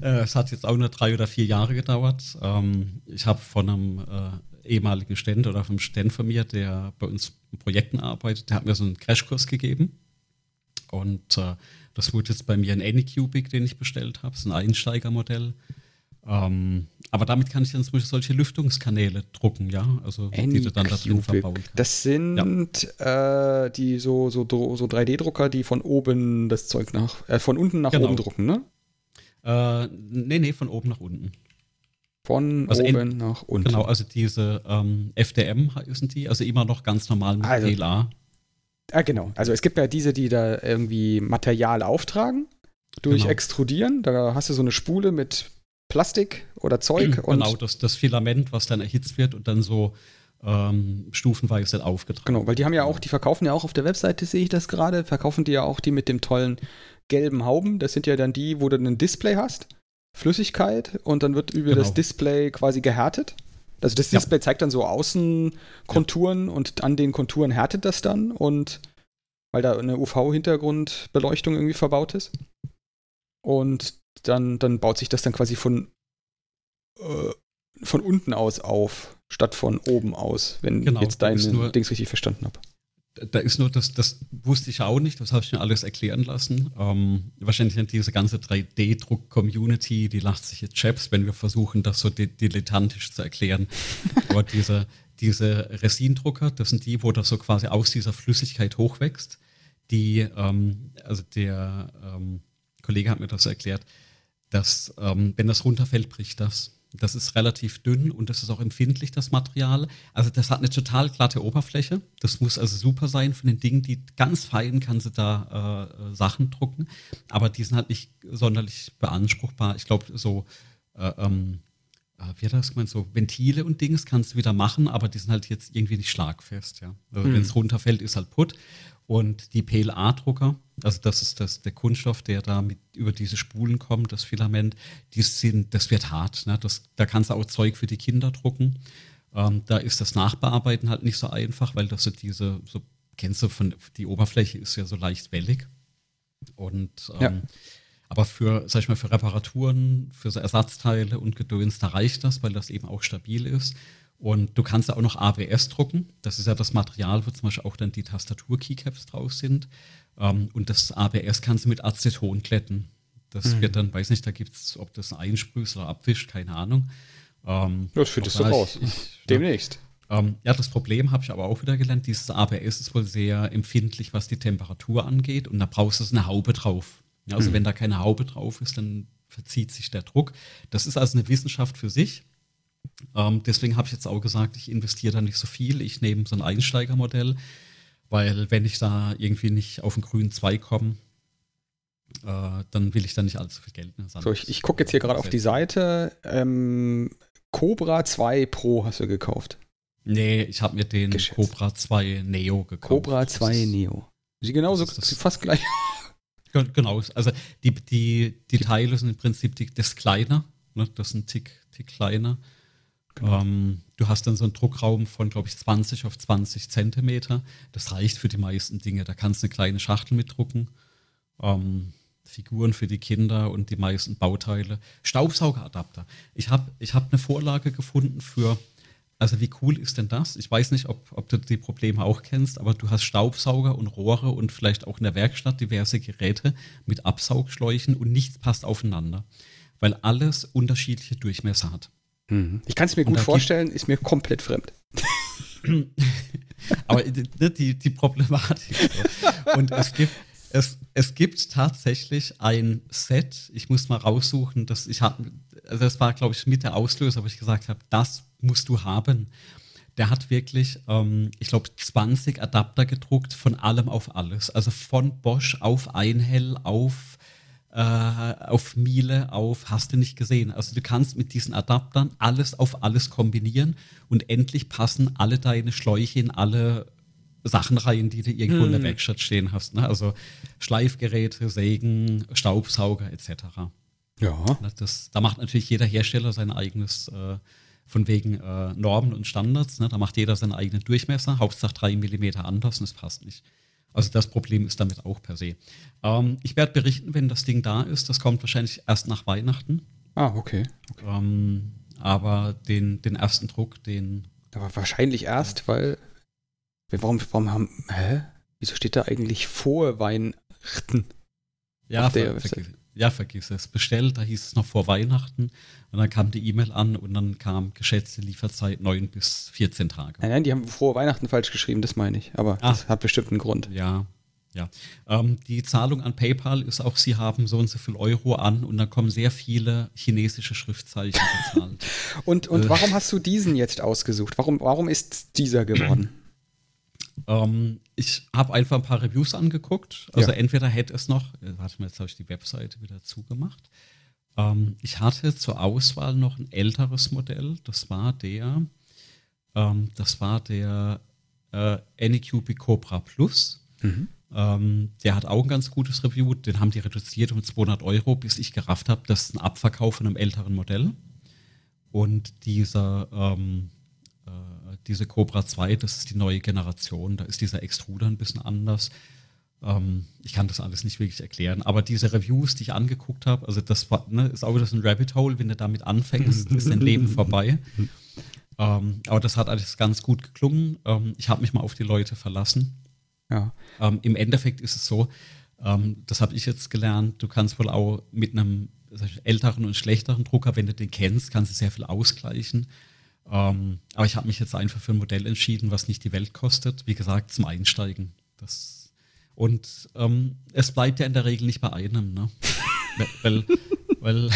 Äh, es hat jetzt auch nur drei oder vier Jahre gedauert. Ähm, ich habe von einem äh, ehemaligen Ständ oder vom Ständ von mir, der bei uns in Projekten arbeitet, der hat mir so einen Crashkurs gegeben. Und äh, das wurde jetzt bei mir ein Anycubic, den ich bestellt habe, so ein Einsteigermodell. Ähm, aber damit kann ich dann zum Beispiel solche Lüftungskanäle drucken, ja, also die du dann da drin verbauen kannst. Das sind ja. äh, die so, so, so 3D-Drucker, die von oben das Zeug nach, äh, von unten nach genau. oben drucken, ne? Äh, nee, nee, von oben nach unten. Von also oben in, nach unten. Genau, also diese ähm, FDM sind die, also immer noch ganz normal mit also, PLA. Ah, genau. Also es gibt ja diese, die da irgendwie Material auftragen, durch genau. Extrudieren. Da hast du so eine Spule mit Plastik oder Zeug. [CLEARS THROAT] genau, das, das Filament, was dann erhitzt wird und dann so ähm, stufenweise aufgetragen. Genau, weil die haben ja auch, die verkaufen ja auch auf der Webseite, sehe ich das gerade, verkaufen die ja auch die mit dem tollen gelben Hauben. Das sind ja dann die, wo du ein Display hast. Flüssigkeit und dann wird über genau. das Display quasi gehärtet. Also das Display ja. zeigt dann so Außenkonturen ja. und an den Konturen härtet das dann und weil da eine UV-Hintergrundbeleuchtung irgendwie verbaut ist. Und dann, dann baut sich das dann quasi von, äh, von unten aus auf, statt von oben aus, wenn genau, ich jetzt deine Dings richtig verstanden habe da ist nur, das, das wusste ich auch nicht, das habe ich mir alles erklären lassen. Ähm, wahrscheinlich diese ganze 3D-Druck-Community, die lacht sich jetzt Chaps, wenn wir versuchen, das so dilettantisch zu erklären. [LAUGHS] Aber diese, diese Resindrucker, das sind die, wo das so quasi aus dieser Flüssigkeit hochwächst. Die, ähm, also der ähm, Kollege hat mir das erklärt, dass, ähm, wenn das runterfällt, bricht das. Das ist relativ dünn und das ist auch empfindlich, das Material. Also das hat eine total glatte Oberfläche. Das muss also super sein von den Dingen, die ganz fein kannst du da äh, Sachen drucken. Aber die sind halt nicht sonderlich beanspruchbar. Ich glaube, so, äh, ähm, äh, wie hat das gemeint, so Ventile und Dings kannst du wieder machen, aber die sind halt jetzt irgendwie nicht schlagfest, ja. Also mhm. wenn es runterfällt, ist halt putt. Und die PLA-Drucker, also das ist das, der Kunststoff, der da mit über diese Spulen kommt, das Filament, die sind, das wird hart. Ne? Das, da kannst du auch Zeug für die Kinder drucken. Ähm, da ist das Nachbearbeiten halt nicht so einfach, weil das so diese, so kennst du von, die Oberfläche ist ja so leicht wellig. Und ähm, ja. aber für, sag ich mal, für Reparaturen, für so Ersatzteile und Gedöns, da reicht das, weil das eben auch stabil ist. Und du kannst auch noch ABS drucken. Das ist ja das Material, wo zum Beispiel auch dann die Tastatur-Keycaps drauf sind. Ähm, und das ABS kannst du mit Aceton glätten. Das mhm. wird dann, weiß nicht, da gibt es, ob das einsprühst oder abwischt, keine Ahnung. Ähm, das findest du raus. Ich, Demnächst. Ähm, ja, das Problem habe ich aber auch wieder gelernt. Dieses ABS ist wohl sehr empfindlich, was die Temperatur angeht. Und da brauchst du eine Haube drauf. Also, mhm. wenn da keine Haube drauf ist, dann verzieht sich der Druck. Das ist also eine Wissenschaft für sich. Ähm, deswegen habe ich jetzt auch gesagt, ich investiere da nicht so viel. Ich nehme so ein Einsteigermodell, weil wenn ich da irgendwie nicht auf den grünen Zweig komme, äh, dann will ich da nicht allzu viel Geld mehr So, ich, ich gucke jetzt hier gerade auf die Seite. Ähm, Cobra 2 Pro hast du gekauft. Nee, ich habe mir den Geschätzt. Cobra 2 Neo gekauft. Cobra 2 Neo. Sie genauso, das fast gleich. Genau, also die, die, die Teile sind im Prinzip die, das kleiner, ne, das ist ein Tick, Tick kleiner. Genau. Ähm, du hast dann so einen Druckraum von, glaube ich, 20 auf 20 Zentimeter. Das reicht für die meisten Dinge. Da kannst du eine kleine Schachtel mitdrucken. Ähm, Figuren für die Kinder und die meisten Bauteile. Staubsaugeradapter. Ich habe ich hab eine Vorlage gefunden für, also wie cool ist denn das? Ich weiß nicht, ob, ob du die Probleme auch kennst, aber du hast Staubsauger und Rohre und vielleicht auch in der Werkstatt diverse Geräte mit Absaugschläuchen und nichts passt aufeinander, weil alles unterschiedliche Durchmesser hat. Mhm. Ich kann es mir gut vorstellen, ist mir komplett fremd. [LAUGHS] Aber die, die Problematik. So. Und es gibt, es, es gibt tatsächlich ein Set, ich muss mal raussuchen, dass ich habe, also das war, glaube ich, mit der Auslöser, wo ich gesagt habe, das musst du haben. Der hat wirklich, ähm, ich glaube, 20 Adapter gedruckt von allem auf alles. Also von Bosch auf Einhell auf auf Miele, auf hast du nicht gesehen. Also du kannst mit diesen Adaptern alles auf alles kombinieren und endlich passen alle deine Schläuche in alle Sachen rein, die du irgendwo hm. in der hm. Werkstatt stehen hast. Ne? Also Schleifgeräte, Sägen, Staubsauger etc. Ja. Das, da macht natürlich jeder Hersteller sein eigenes, äh, von wegen äh, Normen und Standards. Ne? Da macht jeder seinen eigenen Durchmesser, Hauptsache 3 mm anders und es passt nicht. Also das Problem ist damit auch per se. Ähm, ich werde berichten, wenn das Ding da ist. Das kommt wahrscheinlich erst nach Weihnachten. Ah, okay. okay. Ähm, aber den, den ersten Druck, den. Aber wahrscheinlich erst, weil. Warum, warum haben. Hä? Wieso steht da eigentlich vor Weihnachten? Ja, ver ja, vergiss es. Bestellt, da hieß es noch vor Weihnachten. Und dann kam die E-Mail an und dann kam geschätzte Lieferzeit 9 bis 14 Tage. Nein, nein, die haben vor Weihnachten falsch geschrieben, das meine ich. Aber Ach. das hat bestimmt einen Grund. Ja, ja. Ähm, die Zahlung an PayPal ist auch, Sie haben so und so viel Euro an und dann kommen sehr viele chinesische Schriftzeichen bezahlt. [LAUGHS] und und äh. warum hast du diesen jetzt ausgesucht? Warum, warum ist dieser geworden? [CLEARS THROAT] Ähm, ich habe einfach ein paar Reviews angeguckt. Also ja. entweder hätte es noch, äh, warte mal, jetzt habe ich die Webseite wieder zugemacht. Ähm, ich hatte zur Auswahl noch ein älteres Modell. Das war der, ähm, das war der äh, Anycubic Cobra Plus. Mhm. Ähm, der hat auch ein ganz gutes Review. Den haben die reduziert um 200 Euro, bis ich gerafft habe, das ist ein Abverkauf von einem älteren Modell. Und dieser ähm, äh, diese Cobra 2, das ist die neue Generation, da ist dieser Extruder ein bisschen anders. Ähm, ich kann das alles nicht wirklich erklären, aber diese Reviews, die ich angeguckt habe, also das war, ne, ist auch wieder so ein Rabbit Hole, wenn du damit anfängst, ist dein [LAUGHS] Leben vorbei. Ähm, aber das hat alles ganz gut geklungen. Ähm, ich habe mich mal auf die Leute verlassen. Ja. Ähm, Im Endeffekt ist es so, ähm, das habe ich jetzt gelernt, du kannst wohl auch mit einem älteren und schlechteren Drucker, wenn du den kennst, kannst du sehr viel ausgleichen. Ähm, aber ich habe mich jetzt einfach für ein Modell entschieden, was nicht die Welt kostet. Wie gesagt, zum Einsteigen. Das, und ähm, es bleibt ja in der Regel nicht bei einem. Ne? [LAUGHS] weil, weil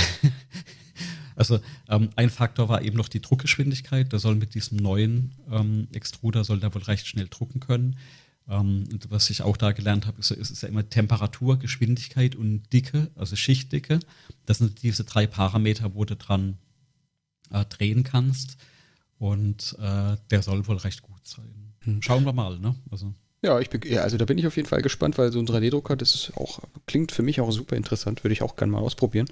[LAUGHS] also ähm, ein Faktor war eben noch die Druckgeschwindigkeit. Der soll mit diesem neuen ähm, Extruder soll da wohl recht schnell drucken können. Ähm, was ich auch da gelernt habe, ist, ist, ja immer Temperatur, Geschwindigkeit und Dicke, also Schichtdicke. Das sind diese drei Parameter, wo du dran äh, drehen kannst. Und äh, der soll wohl recht gut sein. Hm. Schauen wir mal, ne? Also. Ja, ich bin, ja, also da bin ich auf jeden Fall gespannt, weil so ein 3D-Drucker, das ist auch, klingt für mich auch super interessant, würde ich auch gerne mal ausprobieren.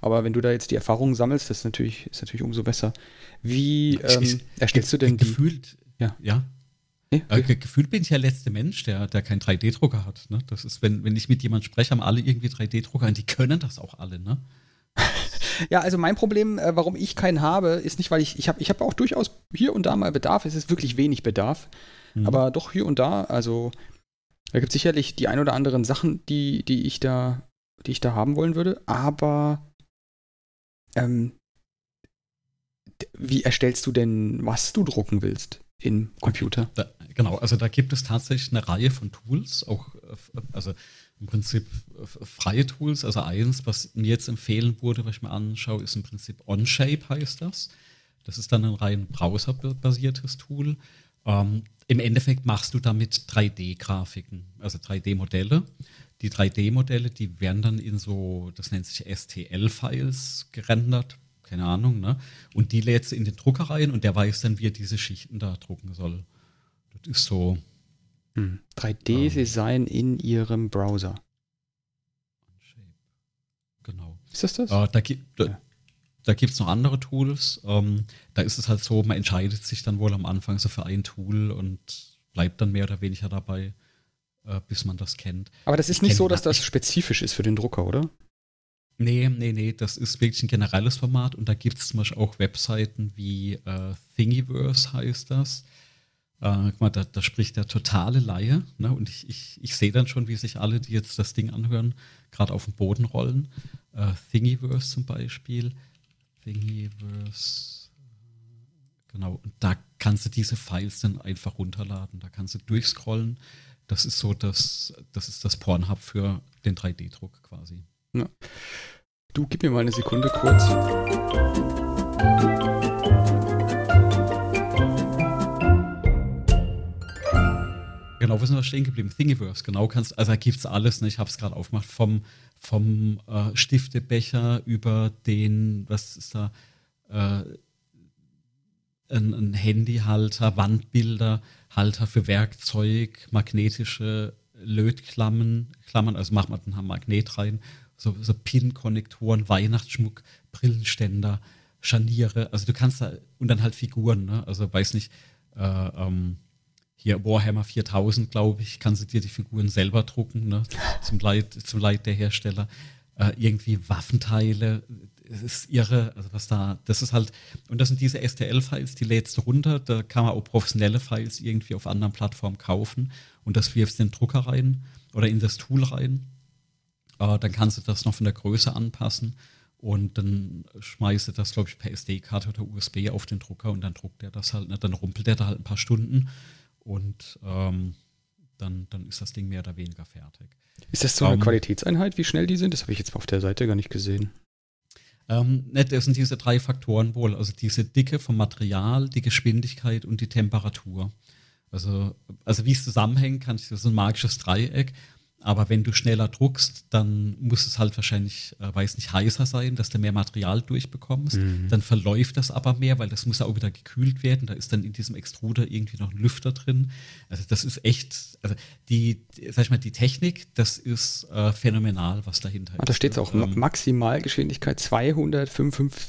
Aber wenn du da jetzt die Erfahrungen sammelst, das ist natürlich, ist natürlich umso besser. Wie ähm, erstellst du denn gefühlt? Die, ja. ja. Nee, äh, gefühlt bin ich der letzte Mensch, der, der keinen 3D-Drucker hat. Ne? Das ist, wenn, wenn ich mit jemandem spreche, haben alle irgendwie 3D-Drucker und die können das auch alle, ne? [LAUGHS] Ja, also mein Problem, äh, warum ich keinen habe, ist nicht, weil ich, ich habe ich hab auch durchaus hier und da mal Bedarf. Es ist wirklich wenig Bedarf. Mhm. Aber doch hier und da, also da gibt es sicherlich die ein oder anderen Sachen, die, die ich da, die ich da haben wollen würde. Aber ähm, wie erstellst du denn, was du drucken willst im Computer? Da, genau, also da gibt es tatsächlich eine Reihe von Tools, auch also im Prinzip freie Tools. Also eins, was mir jetzt empfehlen wurde, was ich mir anschaue, ist im Prinzip OnShape heißt das. Das ist dann ein rein browserbasiertes Tool. Ähm, Im Endeffekt machst du damit 3D-Grafiken, also 3D-Modelle. Die 3D-Modelle, die werden dann in so, das nennt sich STL-Files gerendert, keine Ahnung, ne? Und die lädst du in den Drucker rein und der weiß dann, wie er diese Schichten da drucken soll. Das ist so. Hm. 3D-Design ähm, in ihrem Browser. Genau. Ist das das? Äh, da, gibt da, da es noch andere Tools. Ähm, da ist es halt so, man entscheidet sich dann wohl am Anfang so für ein Tool und bleibt dann mehr oder weniger dabei äh, bis man das kennt. Aber das ist ich nicht so, dass das spezifisch ist für den Drucker, oder? Nee, nee, nee, das ist wirklich ein generelles Format und da gibt es zum Beispiel auch Webseiten wie äh, Thingiverse heißt das. Äh, guck mal, da, da, spricht der totale Laie ne? und ich, ich, ich sehe dann schon, wie sich alle, die jetzt das Ding anhören, gerade auf den Boden rollen. Äh, Thingiverse zum Beispiel. Thingiverse. Genau, und da kannst du diese Files dann einfach runterladen. Da kannst du durchscrollen das ist so das, das ist das Pornhub für den 3D-Druck quasi. Ja. Du gib mir mal eine Sekunde kurz. Genau, wo sind wir stehen geblieben? Thingiverse, genau, kannst, also da gibt es alles, ne? ich habe es gerade aufgemacht, vom, vom äh, Stiftebecher über den, was ist da, äh, ein, ein Handyhalter, Wandbilder, Halter für Werkzeug, magnetische Lötklammern, Klammern, also macht man dann ein Magnet rein, so, so Pin-Konnektoren, Weihnachtsschmuck, Brillenständer, Scharniere, also du kannst da, und dann halt Figuren, ne? also weiß nicht, äh, ähm, hier Warhammer 4000, glaube ich, kannst du dir die Figuren selber drucken, ne? zum, Leid, zum Leid der Hersteller. Äh, irgendwie Waffenteile, es ist irre, also was da, das ist halt, und das sind diese STL-Files, die lädst du runter, da kann man auch professionelle Files irgendwie auf anderen Plattformen kaufen und das wirfst in den Drucker rein oder in das Tool rein. Äh, dann kannst du das noch von der Größe anpassen und dann schmeißt du das, glaube ich, per SD-Karte oder USB auf den Drucker und dann druckt der das halt, ne? dann rumpelt der da halt ein paar Stunden und ähm, dann, dann ist das Ding mehr oder weniger fertig. Ist das so eine um, ähm, Qualitätseinheit, wie schnell die sind? Das habe ich jetzt auf der Seite gar nicht gesehen. Ähm, ne, das sind diese drei Faktoren wohl, also diese Dicke vom Material, die Geschwindigkeit und die Temperatur. Also, also wie es zusammenhängt, kann ich, das ist ein magisches Dreieck. Aber wenn du schneller druckst, dann muss es halt wahrscheinlich, äh, weiß nicht, heißer sein, dass du mehr Material durchbekommst. Mhm. Dann verläuft das aber mehr, weil das muss auch wieder gekühlt werden. Da ist dann in diesem Extruder irgendwie noch ein Lüfter drin. Also das ist echt, also die, sag ich mal, die Technik, das ist äh, phänomenal, was dahinter ah, ist. Da steht es auch, ähm, Maximalgeschwindigkeit 255,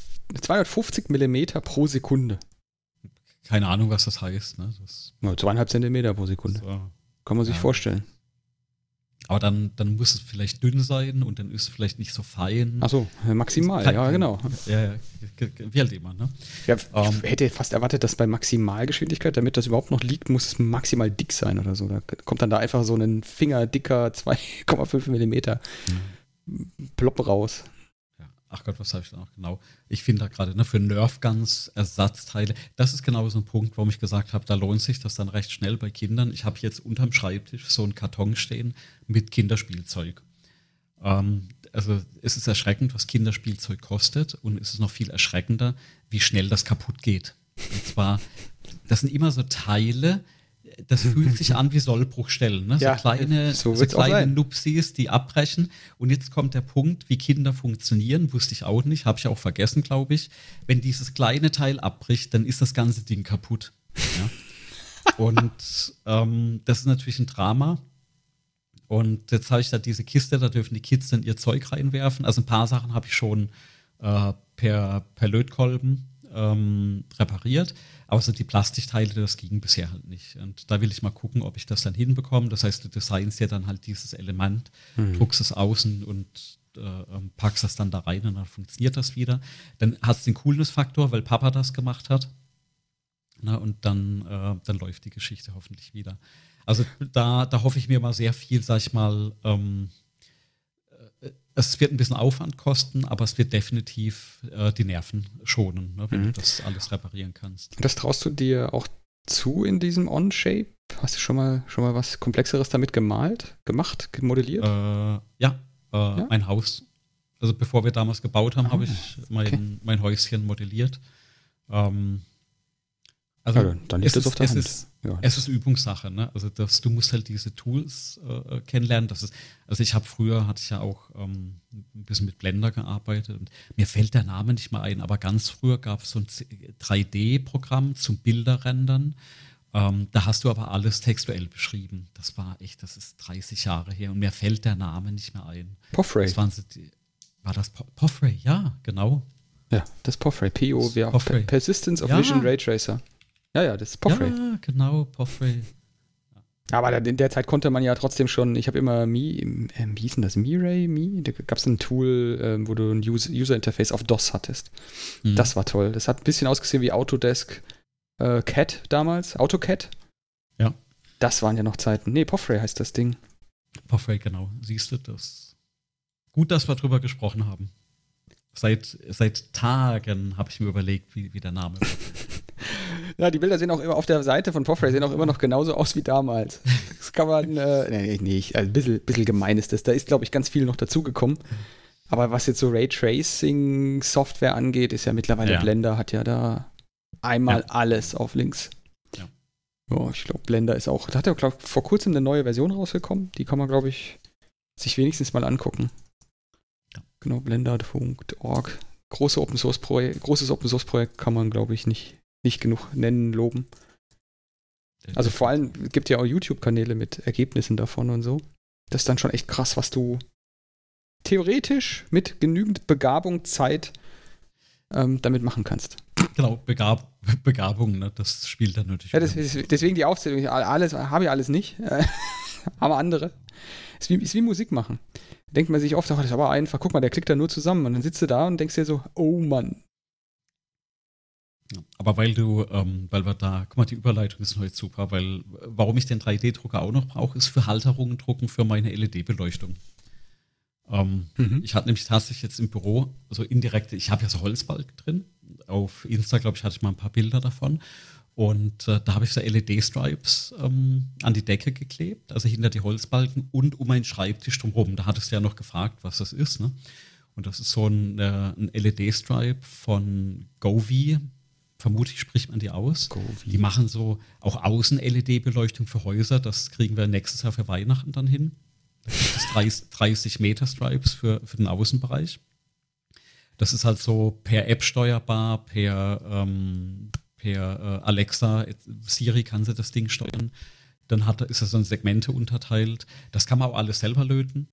250 Millimeter pro Sekunde. Keine Ahnung, was das heißt. Ne? Das, zweieinhalb Zentimeter pro Sekunde. So. Kann man sich ja. vorstellen. Aber dann, dann muss es vielleicht dünn sein und dann ist es vielleicht nicht so fein. Achso, maximal, ja, genau. Ja, wie halt immer, ne? Ja, ich um, ähm, hätte fast erwartet, dass bei Maximalgeschwindigkeit, damit das überhaupt noch liegt, muss es maximal dick sein oder so. Da kommt dann da einfach so ein fingerdicker 2,5 [LAUGHS] Millimeter mhm. Plopp raus ach Gott, was habe ich da noch genau? Ich finde da gerade ne, für Nerf Guns Ersatzteile, das ist genau so ein Punkt, warum ich gesagt habe, da lohnt sich das dann recht schnell bei Kindern. Ich habe jetzt unterm Schreibtisch so einen Karton stehen mit Kinderspielzeug. Ähm, also es ist erschreckend, was Kinderspielzeug kostet und es ist noch viel erschreckender, wie schnell das kaputt geht. Und zwar, das sind immer so Teile, das [LAUGHS] fühlt sich an wie Sollbruchstellen, ne? Ja, so kleine, so so kleine. Nupsis, die abbrechen. Und jetzt kommt der Punkt, wie Kinder funktionieren, wusste ich auch nicht, habe ich auch vergessen, glaube ich. Wenn dieses kleine Teil abbricht, dann ist das ganze Ding kaputt. Ja? [LAUGHS] Und ähm, das ist natürlich ein Drama. Und jetzt habe ich da diese Kiste, da dürfen die Kids dann ihr Zeug reinwerfen. Also ein paar Sachen habe ich schon äh, per, per Lötkolben ähm, repariert. Aber so die Plastikteile, das ging bisher halt nicht. Und da will ich mal gucken, ob ich das dann hinbekomme. Das heißt, du designst ja dann halt dieses Element, druckst es außen und äh, ähm, packst das dann da rein und dann funktioniert das wieder. Dann hast du den Coolness-Faktor, weil Papa das gemacht hat. Na, und dann, äh, dann läuft die Geschichte hoffentlich wieder. Also da, da hoffe ich mir mal sehr viel, sag ich mal, ähm, äh, es wird ein bisschen Aufwand kosten, aber es wird definitiv äh, die Nerven schonen, ne, wenn du das alles reparieren kannst. Das traust du dir auch zu in diesem On-Shape? Hast du schon mal, schon mal was Komplexeres damit gemalt, gemacht, modelliert? Äh, ja, äh, mein Haus. Also bevor wir damals gebaut haben, Ah, habe ich mein, okay. mein Häuschen modelliert. Ähm, also Ja, dann liegt es das auf ist, der es Hand. ist, Ja. es ist Übungssache, ne? Also das, du musst halt diese Tools äh, kennenlernen. Das ist, also ich habe früher hatte ich ja auch ähm, ein bisschen mit Blender gearbeitet und mir fällt der Name nicht mal ein, aber ganz früher gab es so ein 3D-Programm zum Bilderrendern. Ähm, da hast du aber alles textuell beschrieben. Das war echt, das ist 30 Jahre her und mir fällt der Name nicht mehr ein. Poffray. Das waren so die, war das Po- Poffray? Ja, genau. Ja, das Poffray. PO, Poffray. Per- Persistence of Ja. Vision Ray Tracer. Ja, ja, das ist Poffray. Ja, genau, Poffray. Aber in der Zeit konnte man ja trotzdem schon, ich habe immer Mi, äh, wie hieß denn das? Miray? Mi? Da gab es ein Tool, ähm, wo du ein User, User Interface auf DOS hattest. Mhm. Das war toll. Das hat ein bisschen ausgesehen wie Autodesk äh, Cat damals. AutoCAD. Ja. Das waren ja noch Zeiten. Nee, Poffray heißt das Ding. Poffray, genau. Siehst du das? Gut, dass wir drüber gesprochen haben. Seit, seit Tagen habe ich mir überlegt, wie, wie der Name [LAUGHS] wird. [LAUGHS] Ja, die Bilder sehen auch immer auf der Seite von Poffray sehen auch immer noch genauso aus wie damals. Das kann man, äh, nee, nee, also ein bisschen, bisschen gemein ist das. Da ist, glaube ich, ganz viel noch dazugekommen. Aber was jetzt so Raytracing-Software angeht, ist ja mittlerweile Ja. Blender hat ja da einmal Ja. alles auf links. Ja. Ja, ich glaube, Blender ist auch, da hat ja, glaube ich, vor kurzem eine neue Version rausgekommen. Die kann man, glaube ich, sich wenigstens mal angucken. Genau, blender.org. Große Open Source Projekt, großes Open Source Projekt kann man, glaube ich, nicht, nicht genug nennen, loben. Also vor allem, es gibt ja auch YouTube-Kanäle mit Ergebnissen davon und so. Das ist dann schon echt krass, was du theoretisch mit genügend Begabung, Zeit ähm, damit machen kannst. Genau, Begab, [LAUGHS] Begabung, ne? das spielt dann natürlich. Ja, das deswegen die Aufzählung. Alles habe ich alles nicht. Äh, [LAUGHS] haben andere. Ist wie, ist wie Musik machen. Denkt man sich oft, ach, das ist aber einfach. Guck mal, der klickt da nur zusammen. Und dann sitzt du da und denkst dir so, oh Mann. Aber weil du, ähm, weil wir da, guck mal, die Überleitung ist heute super, weil warum ich den 3D-Drucker auch noch brauche, ist für Halterungen drucken für meine LED-Beleuchtung. Ähm, Mhm. Ich hatte nämlich tatsächlich jetzt im Büro so indirekte, ich habe ja so Holzbalg drin. Auf Insta, glaube ich, hatte ich mal ein paar Bilder davon. Und äh, da habe ich so LED-Stripes ähm, an die Decke geklebt, also hinter die Holzbalken und um meinen Schreibtisch drumherum. Da hattest du ja noch gefragt, was das ist. Ne? Und das ist so ein, äh, ein LED-Stripe von Govee. Vermutlich spricht man die aus. Govee. Die machen so auch Außen-LED-Beleuchtung für Häuser. Das kriegen wir nächstes Jahr für Weihnachten dann hin. Da gibt es 30, 30 Meter Stripes für, für den Außenbereich. Das ist halt so per App steuerbar, per, ähm, per äh, Alexa, Siri kann sie das Ding steuern. Dann hat, ist das so in Segmente unterteilt. Das kann man auch alles selber löten.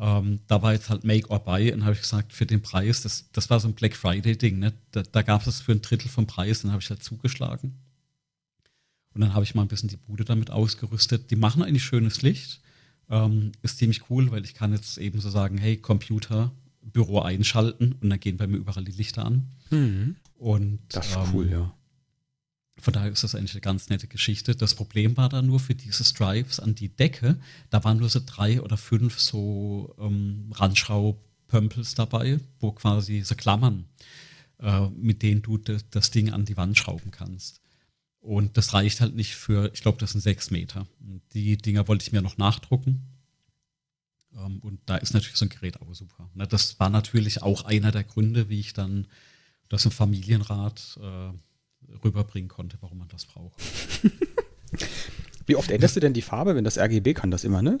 Ähm, da war jetzt halt Make or Buy und habe ich gesagt, für den Preis, das, das war so ein Black Friday-Ding, ne? da, da gab es für ein Drittel vom Preis, dann habe ich halt zugeschlagen. Und dann habe ich mal ein bisschen die Bude damit ausgerüstet. Die machen eigentlich schönes Licht. Ähm, ist ziemlich cool, weil ich kann jetzt eben so sagen, hey, Computer, Büro einschalten und dann gehen bei mir überall die Lichter an. Mhm. Und Das ist ähm, cool, ja. Von daher ist das eigentlich eine ganz nette Geschichte. Das Problem war da nur für diese Stripes an die Decke, da waren nur so drei oder fünf so ähm, Randschraubpömpels dabei, wo quasi so Klammern, äh, mit denen du das Ding an die Wand schrauben kannst. Und das reicht halt nicht für, ich glaube, das sind sechs Meter. Die Dinger wollte ich mir noch nachdrucken. Ähm, und da ist natürlich so ein Gerät auch super. Ne? Das war natürlich auch einer der Gründe, wie ich dann das im Familienrat äh, rüberbringen konnte, warum man das braucht. [LAUGHS] Wie oft änderst du denn die Farbe, wenn das RGB kann das immer, ne?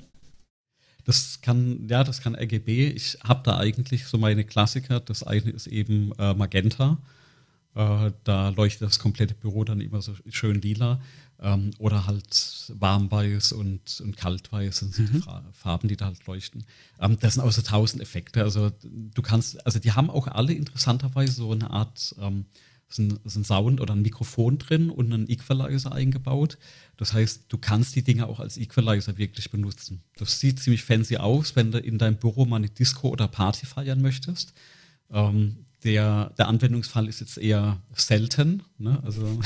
Das kann, ja, das kann RGB. Ich habe da eigentlich so meine Klassiker. Das eine ist eben äh, Magenta. Äh, da leuchtet das komplette Büro dann immer so schön lila. Ähm, oder halt warmweiß und, und kaltweiß sind mhm. die Farben, die da halt leuchten. Ähm, das sind auch so tausend Effekte. Also du kannst, also die haben auch alle interessanterweise so eine Art ähm, ist ein, ist ein Sound oder ein Mikrofon drin und einen Equalizer eingebaut. Das heißt, du kannst die Dinge auch als Equalizer wirklich benutzen. Das sieht ziemlich fancy aus, wenn du in deinem Büro mal eine Disco oder Party feiern möchtest. Ähm, der, der Anwendungsfall ist jetzt eher selten, ne? also,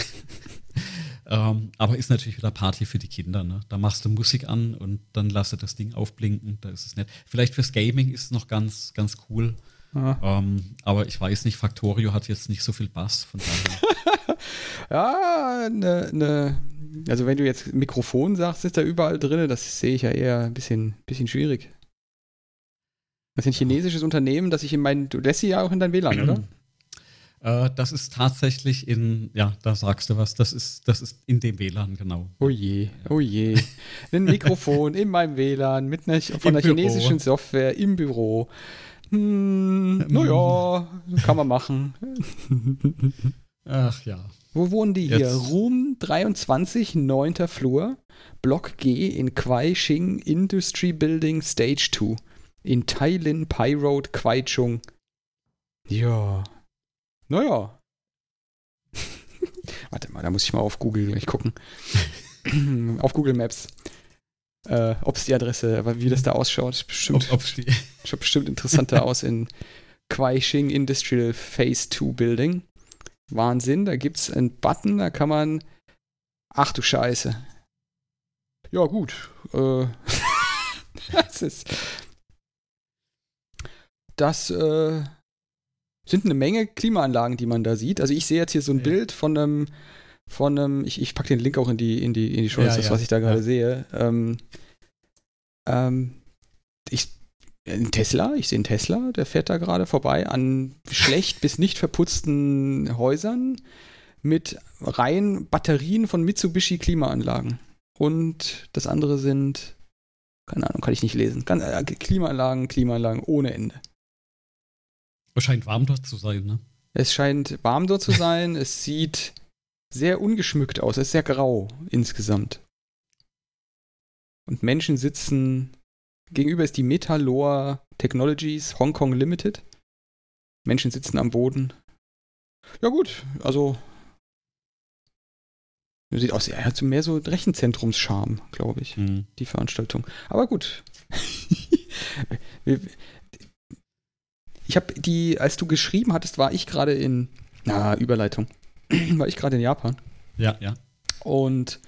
[LAUGHS] ähm, aber ist natürlich wieder Party für die Kinder. Ne? Da machst du Musik an und dann lasse das Ding aufblinken, da ist es nett. Vielleicht fürs Gaming ist es noch ganz, ganz cool. Ähm, aber ich weiß nicht, Factorio hat jetzt nicht so viel Bass, von daher. [LAUGHS] ja, ne, ne, also wenn du jetzt Mikrofon sagst, ist da überall drin, das sehe ich ja eher ein bisschen, bisschen schwierig. Das ist ein chinesisches Unternehmen, das ich in meinen, du lässt sie ja auch in dein WLAN, oder? [CLEARS THROAT] Äh, das ist tatsächlich in, ja, da sagst du was, das ist, das ist in dem WLAN, genau. Oh je, oh je. Ein Mikrofon in meinem WLAN mit einer, von einer chinesischen Software im Büro. Hm, naja, kann man machen. Ach ja. Wo wohnen die Jetzt. hier? Room 23, 9. Flur, Block G in Kwai Shing Industry Building Stage 2 in Tailin Pai Road, Kwaichung. Ja. Naja. [LAUGHS] Warte mal, da muss ich mal auf Google gleich gucken. [CLEARS THROAT] auf Google Maps. Äh, ob es die Adresse, aber wie das da ausschaut, ist bestimmt, ob, [LAUGHS] schaut bestimmt interessanter aus in Quaixing Industrial Phase 2 Building. Wahnsinn, da gibt es einen Button, da kann man. Ach du Scheiße. Ja, gut. Äh, [LAUGHS] das ist. Das äh, sind eine Menge Klimaanlagen, die man da sieht. Also ich sehe jetzt hier so ein ja. Bild von einem von einem, ich, ich packe den Link auch in die, in die, in die Show, ja, das, ja. was ich da gerade ja. sehe. Ähm, ähm, ich, ein Tesla, ich sehe einen Tesla, der fährt da gerade vorbei an schlecht bis nicht verputzten Häusern mit rein Batterien von Mitsubishi Klimaanlagen. Und das andere sind, keine Ahnung, kann ich nicht lesen. Äh, Klimaanlagen, Klimaanlagen ohne Ende. Es scheint warm dort zu sein, ne? Es scheint warm dort zu sein. es sieht sehr ungeschmückt aus. Es ist sehr grau insgesamt. Und Menschen sitzen. Gegenüber ist die Metalor Technologies Hong Kong Limited. Menschen sitzen am Boden. Ja, gut, also. Sieht aus, er hat so mehr so Rechenzentrumscharme, glaube ich, mhm. die Veranstaltung. Aber gut. [LAUGHS] ich habe die, als du geschrieben hattest, war ich gerade in. Na, Überleitung. [CLEARS THROAT] war ich gerade in Japan. Ja, ja. Und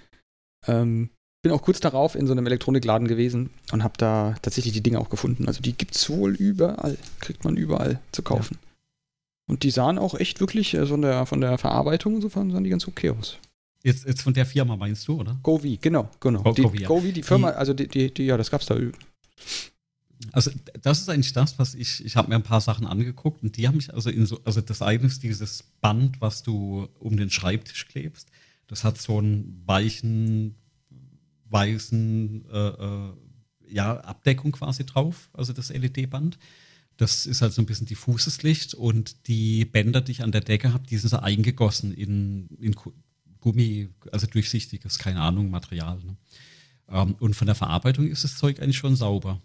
ähm, bin auch kurz darauf in so einem Elektronikladen gewesen und habe da tatsächlich die Dinge auch gefunden. Also die gibt es wohl überall, kriegt man überall zu kaufen. Ja. Und die sahen auch echt wirklich äh, von, der, von der Verarbeitung insofern sahen die ganz okay aus. Jetzt, jetzt von der Firma meinst du, oder? Govi, genau, genau. Go, die, Govi, ja. Govi, die Firma, die, also die, die, die, ja, das gab's da. Also das ist eigentlich das, was ich, ich habe mir ein paar Sachen angeguckt und die haben mich also in so, also das eine ist dieses Band, was du um den Schreibtisch klebst. Das hat so einen weichen, weißen, äh, äh, ja, Abdeckung quasi drauf, also das LED-Band. Das ist halt so ein bisschen diffuses Licht und die Bänder, die ich an der Decke habe, die sind so eingegossen in, in Gummi, also durchsichtiges, keine Ahnung, Material. Ne? Ähm, und von der Verarbeitung ist das Zeug eigentlich schon sauber.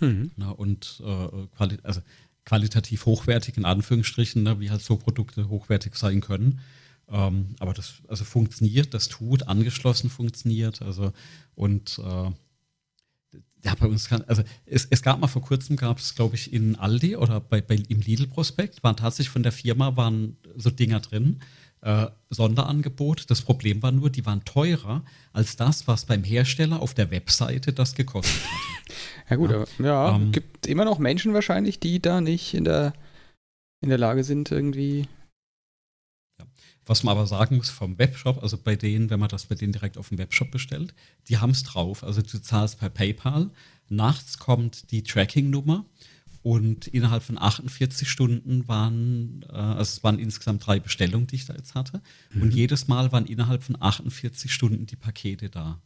Mhm. Na, und äh, quali also qualitativ hochwertig in Anführungsstrichen, ne, wie halt so Produkte hochwertig sein können. Ähm, aber das also funktioniert, das tut, angeschlossen funktioniert. Also und äh, ja, bei uns kann, also es, es gab mal vor kurzem, gab es, glaube ich, in Aldi oder bei, bei im Lidl-Prospekt, waren tatsächlich von der Firma waren so Dinger drin, äh, Sonderangebot. Das Problem war nur, die waren teurer als das, was beim Hersteller auf der Webseite das gekostet hat. Ja gut, ja, ja ähm, gibt immer noch Menschen wahrscheinlich, die da nicht in der, in der Lage sind, irgendwie. Was man aber sagen muss vom Webshop, also bei denen, wenn man das bei denen direkt auf dem Webshop bestellt, die haben es drauf. Also du zahlst per PayPal, nachts kommt die Tracking-Nummer und innerhalb von 48 Stunden waren, äh, also es waren insgesamt drei Bestellungen, die ich da jetzt hatte. Mhm. Und jedes Mal waren innerhalb von 48 Stunden die Pakete da.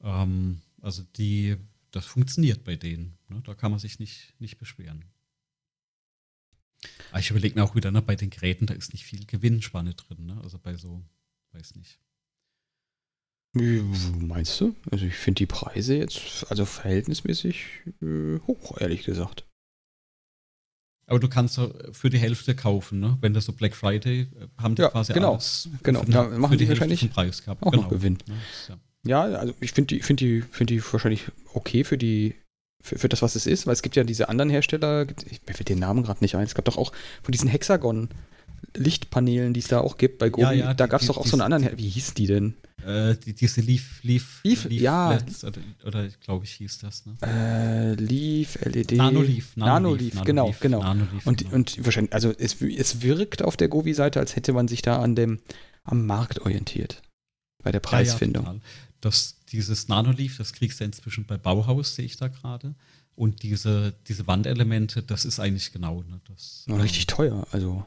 Ähm, also die, das funktioniert bei denen. Ne? Da kann man sich nicht, nicht beschweren. Aber ich überlege mir auch wieder, ne, bei den Geräten, da ist nicht viel Gewinnspanne drin. Ne? Also bei so, weiß nicht. Meinst du? Also ich finde die Preise jetzt, also verhältnismäßig äh, hoch, ehrlich gesagt. Aber du kannst für die Hälfte kaufen, ne? Wenn das so Black Friday äh, haben die ja, quasi genau, alles genau. Für, da machen die, die wahrscheinlich Preis gehabt. auch genau. noch Gewinn. Ja, also ich finde die, finde die, finde die wahrscheinlich okay für die für, für, das, was es ist, weil es gibt ja diese anderen Hersteller, ich, mir fällt den Namen gerade nicht ein, es gab doch auch von diesen Hexagon Lichtpaneelen, die es da auch gibt bei Gobi, ja, ja, da gab es doch auch die, so einen anderen, wie hieß die denn? Äh, die, diese Leaf, Leaf, Leaf, Leaf ja. LEDs, oder, oder glaube ich hieß das, ne? Äh, Leaf, LED. Nanoleaf, Nanoleaf, Nano genau, genau. Nanoleaf, und, genau. und wahrscheinlich, also es, es wirkt auf der Gobi-Seite, als hätte man sich da an dem, am Markt orientiert. Bei der Preisfindung. Ja, das, dieses Nanoleaf, das kriegst du inzwischen bei Bauhaus, sehe ich da gerade. Und diese, diese Wandelemente, das ist eigentlich genau. Ne, das, richtig ähm, teuer, also.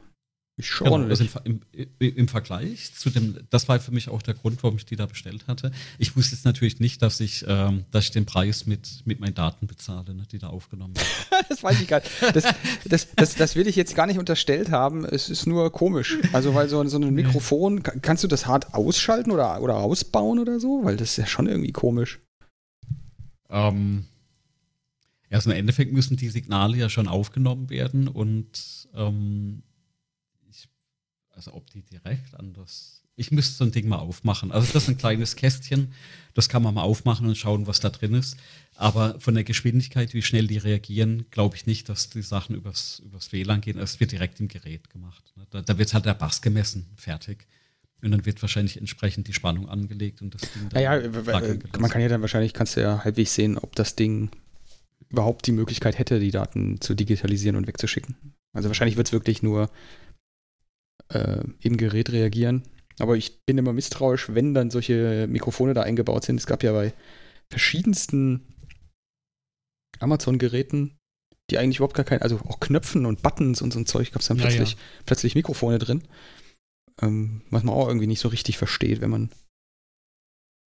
Schon genau, also im, im, im, Vergleich zu dem, das war für mich auch der Grund, warum ich die da bestellt hatte. Ich wusste jetzt natürlich nicht, dass ich, ähm, dass ich den Preis mit, mit meinen Daten bezahle, ne, die da aufgenommen werden. [LAUGHS] das weiß ich gar nicht. Das, das, das, das, will ich jetzt gar nicht unterstellt haben. Es ist nur komisch. Also, weil so, so ein Mikrofon, kannst du das hart ausschalten oder, oder ausbauen oder so? Weil das ist ja schon irgendwie komisch. Ähm, also im Endeffekt müssen die Signale ja schon aufgenommen werden und ähm, also ob die direkt an das. Ich müsste so ein Ding mal aufmachen. Also das ist ein kleines Kästchen, das kann man mal aufmachen und schauen, was da drin ist. Aber von der Geschwindigkeit, wie schnell die reagieren, glaube ich nicht, dass die Sachen übers, übers WLAN gehen. Es wird direkt im Gerät gemacht. Da, da wird halt der Bass gemessen, fertig. Und dann wird wahrscheinlich entsprechend die Spannung angelegt und das Ding dann. Naja, man kann ja dann wahrscheinlich, kannst du ja halbwegs sehen, ob das Ding überhaupt die Möglichkeit hätte, die Daten zu digitalisieren und wegzuschicken. Also wahrscheinlich wird es wirklich nur äh, im Gerät reagieren. Aber ich bin immer misstrauisch, wenn dann solche Mikrofone da eingebaut sind. Es gab ja bei verschiedensten Amazon-Geräten, die eigentlich überhaupt gar kein, also auch Knöpfen und Buttons und so ein Zeug, gab es dann ja, plötzlich, ja. plötzlich Mikrofone drin. Ähm, was man auch irgendwie nicht so richtig versteht, wenn man,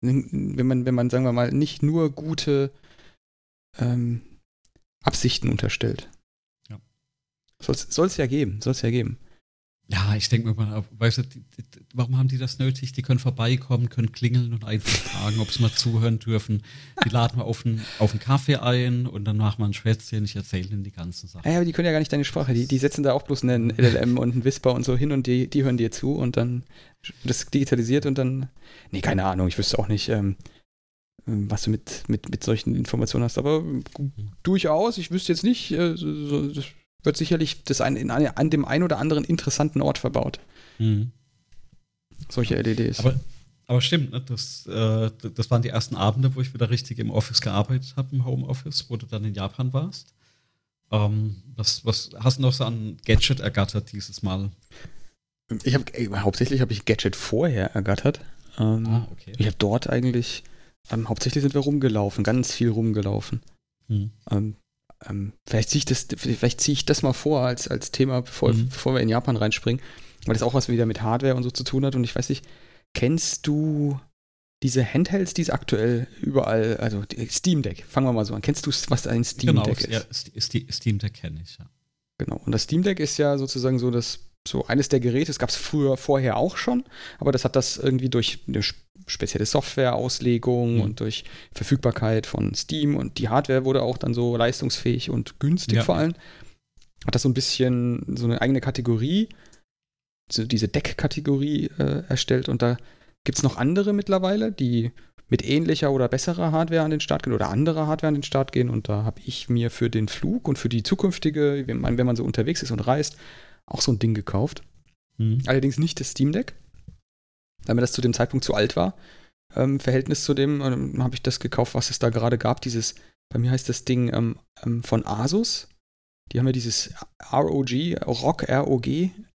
wenn man, wenn man, sagen wir mal, nicht nur gute ähm, Absichten unterstellt. Ja. Soll es ja geben, soll es ja geben. Ja, ich denke mir mal, weißt du, warum haben die das nötig? Die können vorbeikommen, können klingeln und einfach fragen, ob sie mal zuhören dürfen. Die laden wir auf einen, auf einen Kaffee ein und dann machen wir ein Schwätzchen, ich erzähle ihnen die ganzen Sachen. Ja, aber die können ja gar nicht deine Sprache. Die, die setzen da auch bloß einen LLM und einen Whisper und so hin und die, die hören dir zu und dann das digitalisiert und dann. Nee, keine Ahnung, ich wüsste auch nicht. Ähm, ähm, was du mit, mit, mit solchen Informationen hast. Aber mhm. durchaus, ich wüsste jetzt nicht, äh, so, das wird sicherlich das ein, in an dem einen oder anderen interessanten Ort verbaut. Mhm. Solche LEDs. Aber, aber stimmt, ne? das, äh, das waren die ersten Abende, wo ich wieder richtig im Office gearbeitet habe, im Homeoffice, wo du dann in Japan warst. Ähm, was, was hast du noch so an Gadget ergattert dieses Mal? Ich habe hauptsächlich habe ich Gadget vorher ergattert. Ähm, ah, okay. Ich habe dort eigentlich ähm, hauptsächlich sind wir rumgelaufen, ganz viel rumgelaufen. Hm. Ähm, ähm, vielleicht ziehe ich, das, vielleicht zieh ich das mal vor als, als Thema, bevor, hm. bevor wir in Japan reinspringen, weil das auch was wieder mit Hardware und so zu tun hat. Und ich weiß nicht, kennst du diese Handhelds, die es aktuell überall, also Steam Deck, fangen wir mal so an. Kennst du, was ein Steam Deck genau, ist? Ja, Steam Deck kenne ich, ja. Genau. Und das Steam Deck ist ja sozusagen so das so eines der Geräte, das gab es früher vorher auch schon, aber das hat das irgendwie durch eine spezielle Softwareauslegung mhm. und durch Verfügbarkeit von Steam und die Hardware wurde auch dann so leistungsfähig und günstig ja. vor allem. Hat das so ein bisschen so eine eigene Kategorie, so diese Deck-Kategorie äh, erstellt und da gibt es noch andere mittlerweile, die mit ähnlicher oder besserer Hardware an den Start gehen oder anderer Hardware an den Start gehen und da habe ich mir für den Flug und für die zukünftige, wenn man, wenn man so unterwegs ist und reist, auch so ein Ding gekauft. Mhm. Allerdings nicht das Steam Deck, weil mir das zu dem Zeitpunkt zu alt war. Ähm, Verhältnis zu dem ähm, habe ich das gekauft, was es da gerade gab. Dieses, bei mir heißt das Ding ähm, ähm von Asus. Die haben ja dieses ROG, ROG, ROG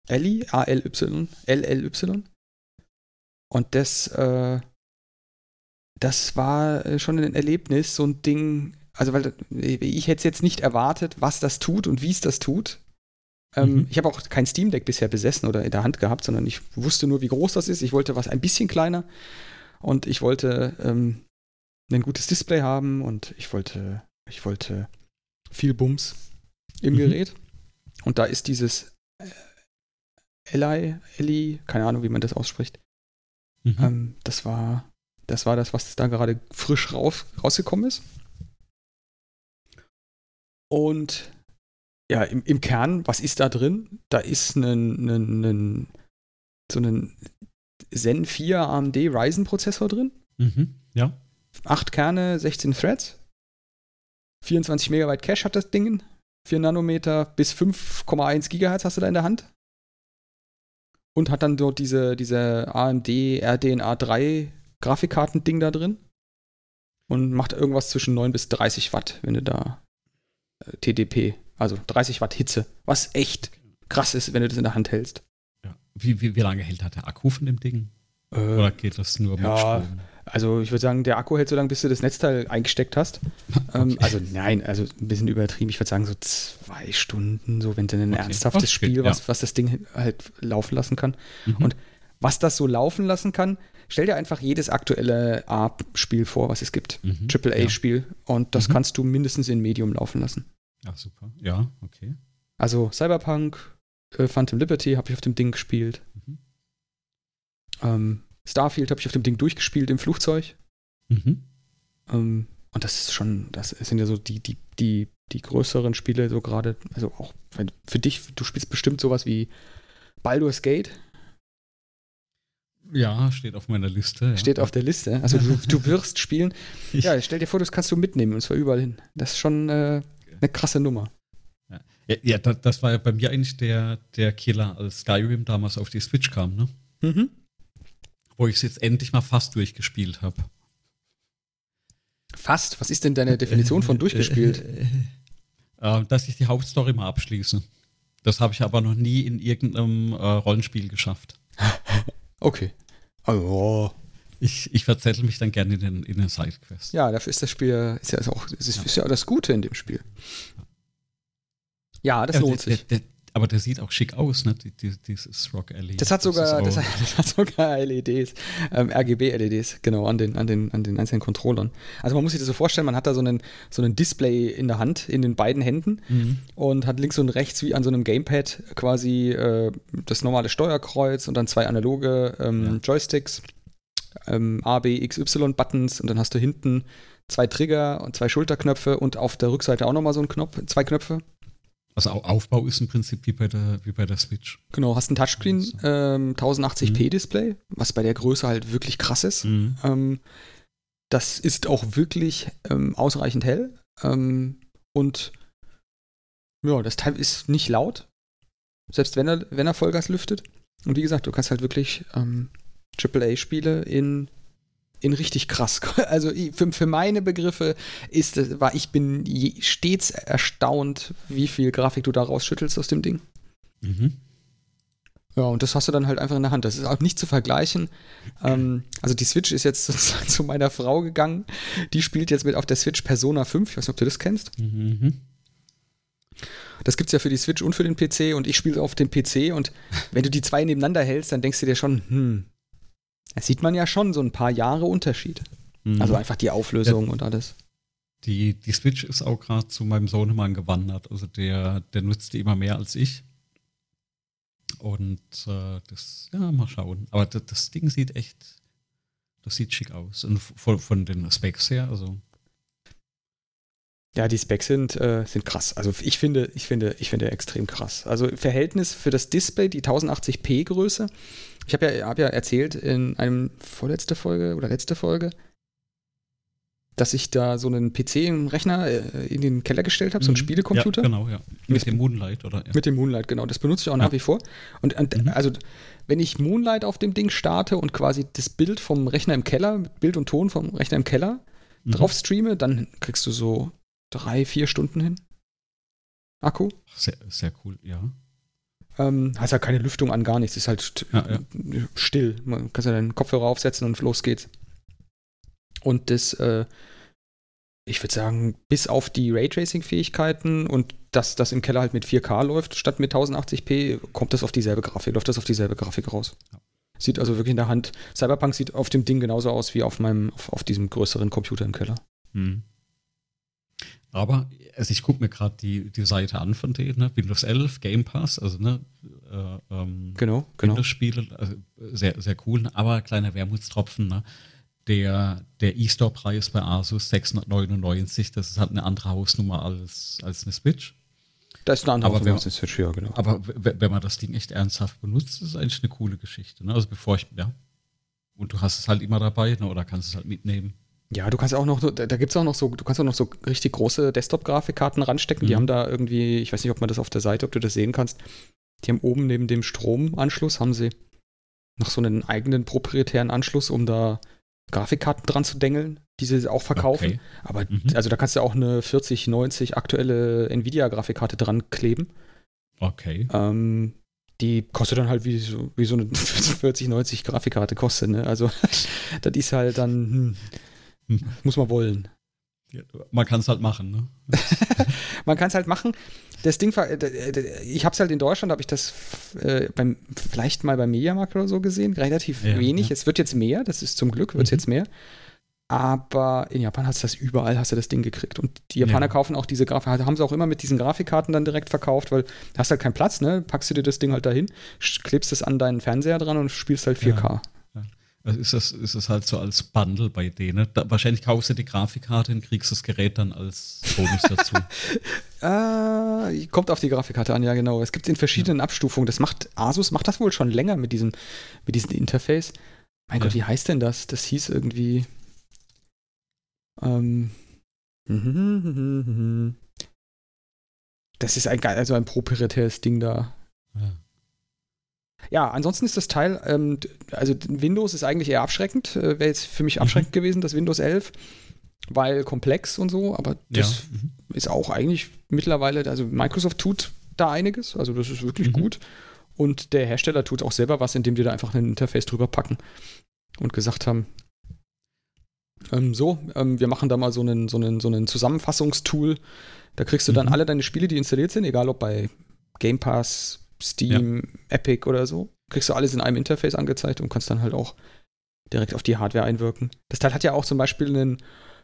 Ally, A-L-Y, L-L-Y. Und das, äh, das war äh, schon ein Erlebnis, so ein Ding, also weil ich hätte es jetzt nicht erwartet, was das tut und wie es das tut. Ähm, mhm. Ich habe auch kein Steam Deck bisher besessen oder in der Hand gehabt, sondern ich wusste nur, wie groß das ist. Ich wollte was ein bisschen kleiner und ich wollte ähm, ein gutes Display haben und ich wollte, ich wollte viel Bums im mhm. Gerät. Und da ist dieses äh, Eli, Eli, keine Ahnung, wie man das ausspricht. Mhm. Ähm, das war, das war das, was da gerade frisch raus, rausgekommen ist. Und ja, im, im Kern, was ist da drin? Da ist ein, ein, ein so ein Zen 4 AMD Ryzen Prozessor drin. Mhm, ja. Acht Kerne, 16 Threads. 24 Megabyte Cache hat das Ding. 4 Nanometer bis 5,1 Gigahertz hast du da in der Hand. Und hat dann dort diese, diese AMD RDNA 3 Grafikkarten-Ding da drin. Und macht irgendwas zwischen 9 bis 30 Watt, wenn du da äh, TDP, also 30 Watt Hitze, was echt krass ist, wenn du das in der Hand hältst. Ja. Wie, wie, wie lange hält der Akku von dem Ding? Äh, Oder geht das nur mit ja, Strom? Also ich würde sagen, der Akku hält so lange, bis du das Netzteil eingesteckt hast. [LAUGHS] Ähm, okay. also nein, also ein bisschen übertrieben. Ich würde sagen so zwei Stunden, so wenn du ein okay. ernsthaftes okay. Spiel, was, ja. was das Ding halt laufen lassen kann. Mhm. Und was das so laufen lassen kann, stell dir einfach jedes aktuelle A-Spiel vor, was es gibt. Mhm. AAA-Spiel. Und das mhm. kannst du mindestens in Medium laufen lassen. Ach super. Ja, okay. Also Cyberpunk, äh, Phantom Liberty habe ich auf dem Ding gespielt. Mhm. Ähm, Starfield habe ich auf dem Ding durchgespielt im Flugzeug. Mhm. Ähm, und das ist schon, das sind ja so die, die, die, die größeren Spiele, so gerade, also auch für dich, du spielst bestimmt sowas wie Baldur's Gate. Ja, steht auf meiner Liste. Ja. Steht auf der Liste. Also du, du wirst spielen. [LAUGHS] Ja, stell dir vor, das kannst du mitnehmen und zwar überall hin. Das ist schon äh, eine krasse Nummer. Ja, ja das, das, war ja bei mir eigentlich der, der Killer, als Skyrim damals auf die Switch kam, ne? Mhm wo ich es jetzt endlich mal fast durchgespielt habe. Fast? Was ist denn deine Definition von durchgespielt? Äh, dass ich die Hauptstory mal abschließe. Das habe ich aber noch nie in irgendeinem äh, Rollenspiel geschafft. okay. Also. Ich, ich verzettel mich dann gerne in den, in den Sidequests. Ja, dafür ist das Spiel, ist ja auch, ist, ist ja das Gute in dem Spiel. Ja, das ja, lohnt der, sich. Der, aber der sieht auch schick aus, ne? Dieses Rock LED. Das hat sogar, das, das, das hat sogar LEDs, ähm, RGB-LEDs, genau, an den, an, den, an den einzelnen Controllern. Also man muss sich das so vorstellen, man hat da so einen, so einen Display in der Hand, in den beiden Händen mhm. und hat links und rechts wie an so einem Gamepad quasi äh, das normale Steuerkreuz und dann zwei analoge ähm, ja. Joysticks, ähm, A, B, X, Y-Buttons und dann hast du hinten zwei Trigger und zwei Schulterknöpfe und auf der Rückseite auch nochmal so ein Knopf, zwei Knöpfe. Also Aufbau ist im Prinzip wie bei der, wie bei der Switch. Genau, hast ein Touchscreen, also. ähm, 1080p-Display, mhm. was bei der Größe halt wirklich krass ist. Mhm. Ähm, das ist auch wirklich ähm, ausreichend hell. Ähm, und ja, das Teil ist nicht laut, selbst wenn er, wenn er Vollgas lüftet. Und wie gesagt, du kannst halt wirklich ähm, AAA-Spiele in in richtig krass. [LAUGHS] Also für, für meine Begriffe ist war ich bin stets erstaunt, wie viel Grafik du da rausschüttelst aus dem Ding. Mhm. Ja, und das hast du dann halt einfach in der Hand. Das ist auch nicht zu vergleichen. Ähm, also die Switch ist jetzt [LAUGHS] sozusagen zu meiner Frau gegangen. Die spielt jetzt mit auf der Switch Persona 5. Ich weiß nicht, ob du das kennst. Mhm. Das gibt es ja für die Switch und für den PC und ich spiele auf dem PC und wenn du die zwei nebeneinander hältst, dann denkst du dir schon, hm, da sieht man ja schon so ein paar Jahre Unterschied. Mhm. Also einfach die Auflösung ja, und alles. Die, die Switch ist auch gerade zu meinem Sohnemann gewandert. Also der, der nutzt die immer mehr als ich. Und äh, das, ja, mal schauen. Aber das, das, Ding sieht echt, das sieht schick aus. Und von, von den Specs her, also. Ja, die Specs sind, äh, sind krass. Also ich finde, ich finde, ich finde extrem krass. Also Verhältnis für das Display, die 1080p Größe, ich habe ja, hab ja erzählt in einem vorletzte Folge oder letzte Folge, dass ich da so einen PC, einen Rechner äh, in den Keller gestellt habe, so einen mhm. Spielecomputer. Ja, genau, ja. Mit das, dem Moonlight, oder? Ja. Mit dem Moonlight, genau. Das benutze ich auch ja. nach wie vor. Und, und mhm. also, wenn ich Moonlight auf dem Ding starte und quasi das Bild vom Rechner im Keller, Bild und Ton vom Rechner im Keller mhm. drauf streame, dann kriegst du so drei, vier Stunden hin. Akku. Sehr, sehr cool, ja. Ähm, hast halt keine Lüftung an, gar nichts. Ist halt ja, ja. still. Man kann ja deinen Kopfhörer aufsetzen und los geht's. Und das, äh, ich würde sagen, bis auf die Raytracing-Fähigkeiten und dass das im Keller halt mit 4K läuft, statt mit 1080p, kommt das auf dieselbe Grafik, läuft das auf dieselbe Grafik raus. Ja. Sieht also wirklich in der Hand. Cyberpunk sieht auf dem Ding genauso aus wie auf meinem, auf, auf diesem größeren Computer im Keller. Hm. Aber also ich gucke mir gerade die, die Seite an von denen, ne? Windows 11, Game Pass, also ne, äh, ähm, genau, genau. Windows-Spiele, also sehr, sehr cool, aber kleiner Wermutstropfen, ne? Der, der E-Store-Preis bei Asus 699, das ist halt eine andere Hausnummer als, als eine Switch. Das ist eine andere aber als eine Switch, ja, genau. Aber wenn man das Ding echt ernsthaft benutzt, ist es eigentlich eine coole Geschichte. Ne? Also bevor ich, ja. Und du hast es halt immer dabei, ne? oder kannst es halt mitnehmen. Ja, du kannst auch noch, da, gibt es auch noch so, du kannst auch noch so richtig große Desktop-Grafikkarten ranstecken. Mhm. Die haben da irgendwie, ich weiß nicht, ob man das auf der Seite, ob du das sehen kannst. Die haben oben neben dem Stromanschluss, haben sie noch so einen eigenen proprietären Anschluss, um da Grafikkarten dran zu dengeln, die sie auch verkaufen. Okay. Aber mhm. also da kannst du auch eine 4090 aktuelle Nvidia-Grafikkarte dran kleben. Okay. Ähm, die kostet dann halt wie so, wie so eine [LAUGHS] 4090 Grafikkarte kostet. Ne? Also [LAUGHS] das ist halt dann, hm, muss man wollen. Man kann es halt machen, ne? [LAUGHS] man kann es halt machen. Das Ding, ich habe es halt in Deutschland, habe ich das äh, beim, vielleicht mal beim Mediamarkt oder so gesehen, relativ ja, wenig. Ja. Es wird jetzt mehr, das ist zum Glück, wird es mhm. jetzt mehr. Aber in Japan hast du das überall, hast du das Ding gekriegt. Und die Japaner ja. kaufen auch diese Grafik, haben sie auch immer mit diesen Grafikkarten dann direkt verkauft, weil du hast halt keinen Platz, ne? Packst du dir das Ding halt dahin, klebst es an deinen Fernseher dran und spielst halt 4K. Also ist das, ist das halt so als Bundle bei denen. Da, wahrscheinlich kaufst du die Grafikkarte und kriegst das Gerät dann als Bonus [LAUGHS] dazu. äh, kommt auf die Grafikkarte an, ja genau. Es gibt es in verschiedenen ja. Abstufungen. Das macht Asus macht das wohl schon länger mit diesem, mit diesem Interface. Mein ja. Gott, wie heißt denn das? Das hieß irgendwie. Ähm, [LAUGHS] das ist ein, also ein proprietäres Ding da. Ja. Ja, ansonsten ist das Teil, ähm, also Windows ist eigentlich eher abschreckend, äh, wäre jetzt für mich abschreckend mhm. gewesen, das Windows 11, weil komplex und so, aber das ja. mhm. ist auch eigentlich mittlerweile, also Microsoft tut da einiges, also das ist wirklich mhm. gut und der Hersteller tut auch selber was, indem die da einfach ein Interface drüber packen und gesagt haben, ähm, so, ähm, wir machen da mal so einen, so einen, so einen Zusammenfassungstool, da kriegst du dann mhm. alle deine Spiele, die installiert sind, egal ob bei Game Pass, Steam, ja. Epic oder so. Kriegst du alles in einem Interface angezeigt und kannst dann halt auch direkt auf die Hardware einwirken. Das Teil hat ja auch zum Beispiel einen,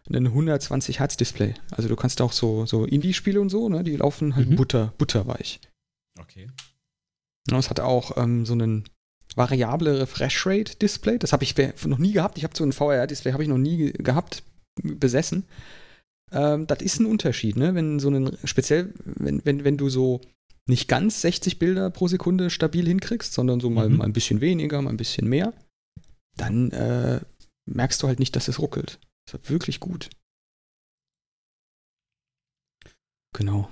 einen 120 Hertz Display. Also du kannst auch so, so Indie-Spiele und so, ne, die laufen halt mhm. butter, butterweich. Okay. Und es hat auch ähm, so einen variable Refresh Rate Display. Das habe ich noch nie gehabt. Ich habe so ein VR-Display, habe ich noch nie gehabt, besessen. Ähm, das ist ein Unterschied, ne? Wenn so einen, speziell, wenn, wenn, wenn du so nicht ganz 60 Bilder pro Sekunde stabil hinkriegst, sondern so mal, mhm. mal ein bisschen weniger, mal ein bisschen mehr, dann äh, merkst du halt nicht, dass es ruckelt. Das ist wirklich gut. Genau.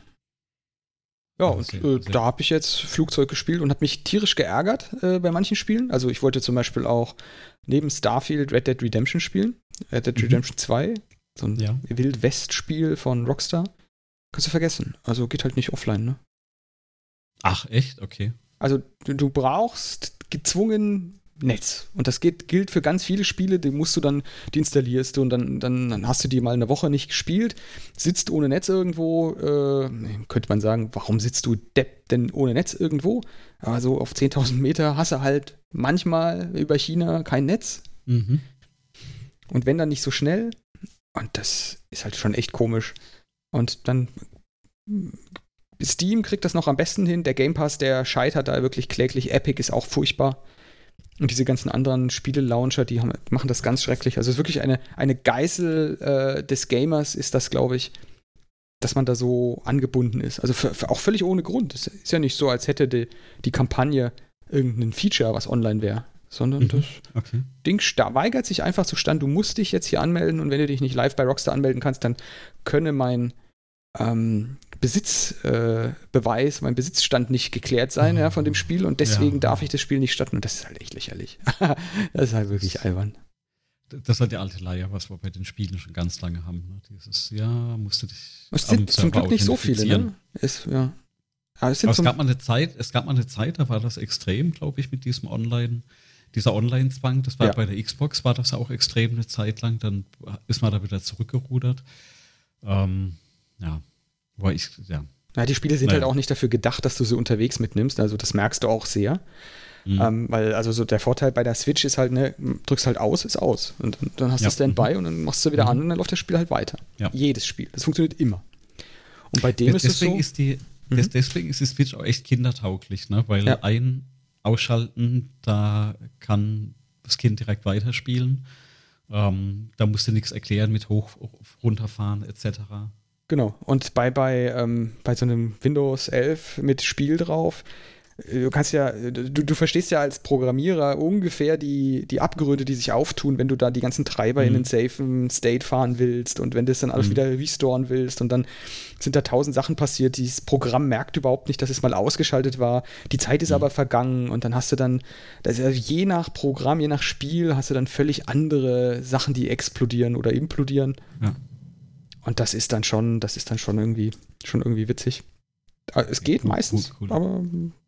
Ja, und äh, da habe ich jetzt Flugzeug gespielt und hat mich tierisch geärgert äh, bei manchen Spielen. Also ich wollte zum Beispiel auch neben Starfield Red Dead Redemption spielen. Red Dead mhm. Redemption 2, so ein ja. Wild-West-Spiel von Rockstar. Kannst du vergessen. Also geht halt nicht offline, ne? Ach, echt? Okay. Also du, du brauchst gezwungen Netz. Und das geht, gilt für ganz viele Spiele, die musst du dann, die installierst du und dann, dann, dann hast du die mal eine Woche nicht gespielt, sitzt ohne Netz irgendwo, äh, könnte man sagen, warum sitzt du Depp denn ohne Netz irgendwo? Aber so auf 10.000 Meter hast du halt manchmal über China kein Netz. Mhm. Und wenn dann nicht so schnell, und das ist halt schon echt komisch. Und dann Steam kriegt das noch am besten hin. Der Game Pass, der scheitert da wirklich kläglich. Epic ist auch furchtbar. Und diese ganzen anderen Spiele-Launcher, die haben, machen das ganz schrecklich. Also es ist wirklich eine, eine Geißel äh, des Gamers, ist das, glaube ich, dass man da so angebunden ist. Also für, für auch völlig ohne Grund. Es ist ja nicht so, als hätte die, die Kampagne irgendein Feature, was online wäre. Sondern mhm. das okay. Ding weigert sich einfach zu stand, du musst dich jetzt hier anmelden und wenn du dich nicht live bei Rockstar anmelden kannst, dann könne mein ähm, Besitzbeweis, äh, mein Besitzstand nicht geklärt sein ja, von dem Spiel und deswegen ja. darf ich das Spiel nicht starten und das ist halt echt lächerlich. [LAUGHS] das ist halt wirklich albern. Das ist halt die alte Leier, was wir bei den Spielen schon ganz lange haben. Ne? Dieses, ja, musst du dich. Es sind zum Glück nicht so viele, ne? Ist, ja. Aber es, Aber es gab mal eine Zeit, es gab mal eine Zeit, da war das extrem, glaube ich, mit diesem Online, dieser Online-Zwang. Das war ja. bei der Xbox, war das auch extrem eine Zeit lang. Dann ist man da wieder zurückgerudert. Ähm, ja, war ich, ja. Ja, die Spiele sind naja. halt auch nicht dafür gedacht, dass du sie unterwegs mitnimmst. Also das merkst du auch sehr. Mhm. Ähm, weil also so der Vorteil bei der Switch ist halt, ne, drückst halt aus, ist aus. Und dann hast ja. du Standby mhm. und dann machst du wieder mhm. an und dann läuft das Spiel halt weiter. Ja. Jedes Spiel. Das funktioniert immer. Und bei dem ist es so. Ist die, mhm. Deswegen ist die Switch auch echt kindertauglich, ne? Weil ja. ein Ausschalten, da kann das Kind direkt weiterspielen. Ähm, da musst du nichts erklären mit hoch, runterfahren etc. Genau. Und bei, bei, ähm, bei so einem Windows 11 mit Spiel drauf, du kannst ja, du, du verstehst ja als Programmierer ungefähr die, die Abgründe, die sich auftun, wenn du da die ganzen Treiber mhm. in einen safen State fahren willst und wenn du es dann alles mhm. wieder restoren willst und dann sind da tausend Sachen passiert. Dieses Programm merkt überhaupt nicht, dass es mal ausgeschaltet war. Die Zeit ist mhm. aber vergangen und dann hast du dann, also je nach Programm, je nach Spiel, hast du dann völlig andere Sachen, die explodieren oder implodieren. Ja. Und das ist dann schon, das ist dann schon irgendwie, schon irgendwie witzig. Ah, es geht cool, meistens, cool, cool. aber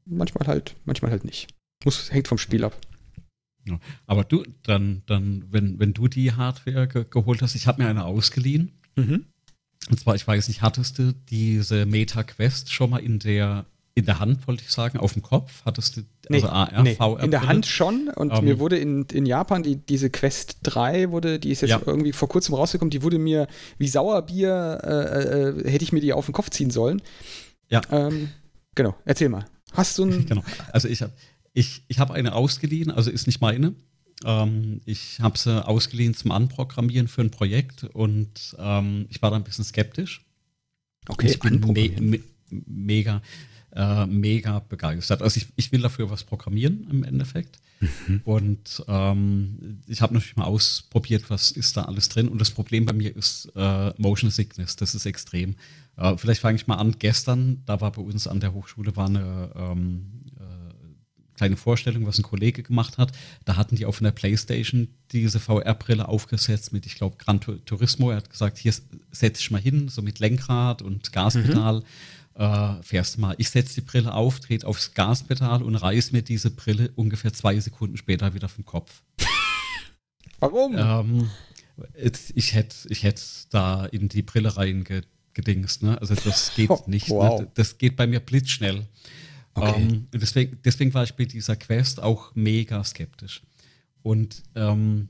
manchmal halt, manchmal halt nicht. Muss, hängt vom Spiel ab. Ja, aber du, dann, dann, wenn, wenn du die Hardware ge geholt hast, ich habe mir eine ausgeliehen. Mhm. Und zwar, ich weiß nicht, hattest du diese Meta Quest schon mal in der in der Hand, wollte ich sagen, auf dem Kopf? Hattest du also nee, AR, nee. VR? In der Hand schon und um, mir ähm. wurde in, in Japan die, diese Quest 3 wurde, die ist jetzt ja. irgendwie vor kurzem rausgekommen, die wurde mir wie Sauerbier, äh, äh, hätte ich mir die auf den Kopf ziehen sollen. Ja. Ähm, genau, erzähl mal. Hast du ein. [LAUGHS] Genau. Also ich habe ich, ich hab eine ausgeliehen, also ist nicht meine. Ähm, ich habe sie ausgeliehen zum Anprogrammieren für ein Projekt und ähm, ich war da ein bisschen skeptisch. Okay, ich bin me me mega, äh, mega begeistert. Also ich, ich will dafür was programmieren im Endeffekt. Mhm. Und ähm, ich habe natürlich mal ausprobiert, was ist da alles drin. Und das Problem bei mir ist äh, Motion Sickness. Das ist extrem. Äh, vielleicht fange ich mal an. Gestern, da war bei uns an der Hochschule war eine ähm, äh, kleine Vorstellung, was ein Kollege gemacht hat. Da hatten die auf einer Playstation diese VR-Brille aufgesetzt mit, ich glaube, Gran Turismo. Er hat gesagt, hier setze ich mal hin, so mit Lenkrad und Gaspedal. Mhm. Äh, fährst mal. Ich setze die Brille auf, trete aufs Gaspedal und reiß mir diese Brille ungefähr zwei Sekunden später wieder vom Kopf. Warum? Ähm, ich hätte ich hätt da in die Brille reingetan gedingst. Ne? Also das geht [LAUGHS] nicht. Ne? Wow. Ne? Das geht bei mir blitzschnell. Okay. Ähm, deswegen, deswegen war ich bei dieser Quest auch mega skeptisch. Und ähm,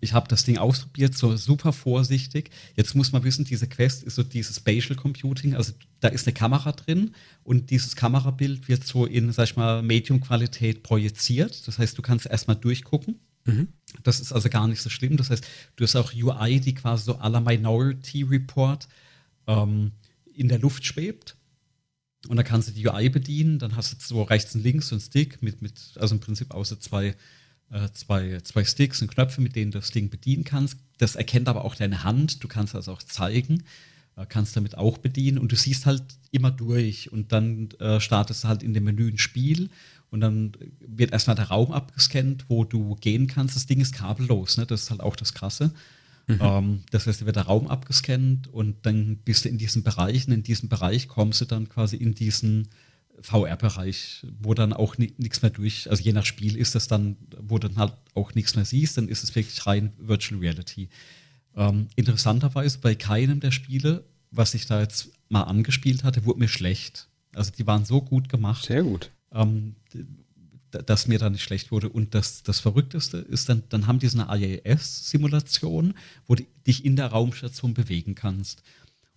ich habe das Ding ausprobiert, so super vorsichtig. Jetzt muss man wissen, diese Quest ist so dieses Spatial Computing, also da ist eine Kamera drin und dieses Kamerabild wird so in, sag ich mal, Medium-Qualität projiziert. Das heißt, du kannst erstmal durchgucken. Mhm. Das ist also gar nicht so schlimm. Das heißt, du hast auch UI, die quasi so aller Minority Report ähm, in der Luft schwebt. Und da kannst du die UI bedienen. Dann hast du so rechts und links so einen Stick mit, mit also im Prinzip außer zwei, äh, zwei, zwei Sticks und Knöpfe, mit denen du das Ding bedienen kannst. Das erkennt aber auch deine Hand. Du kannst das auch zeigen, äh, kannst damit auch bedienen und du siehst halt immer durch. Und dann äh, startest du halt in dem Menü ein Spiel und dann wird erstmal der Raum abgescannt, wo du gehen kannst. Das Ding ist kabellos, ne? Das ist halt auch das Krasse. Mhm. Ähm, das heißt, da wird der Raum abgescannt und dann bist du in diesen Bereichen. In diesem Bereich kommst du dann quasi in diesen VR-Bereich, wo dann auch nichts mehr durch, also je nach Spiel ist das dann, wo du dann halt auch nichts mehr siehst, dann ist es wirklich rein Virtual Reality. Ähm, interessanterweise bei keinem der Spiele, was ich da jetzt mal angespielt hatte, wurde mir schlecht. Also die waren so gut gemacht. Sehr gut. Ähm, dass mir da nicht schlecht wurde. Und das, das Verrückteste ist, dann, dann haben die so eine IAS-Simulation, wo du dich in der Raumstation bewegen kannst.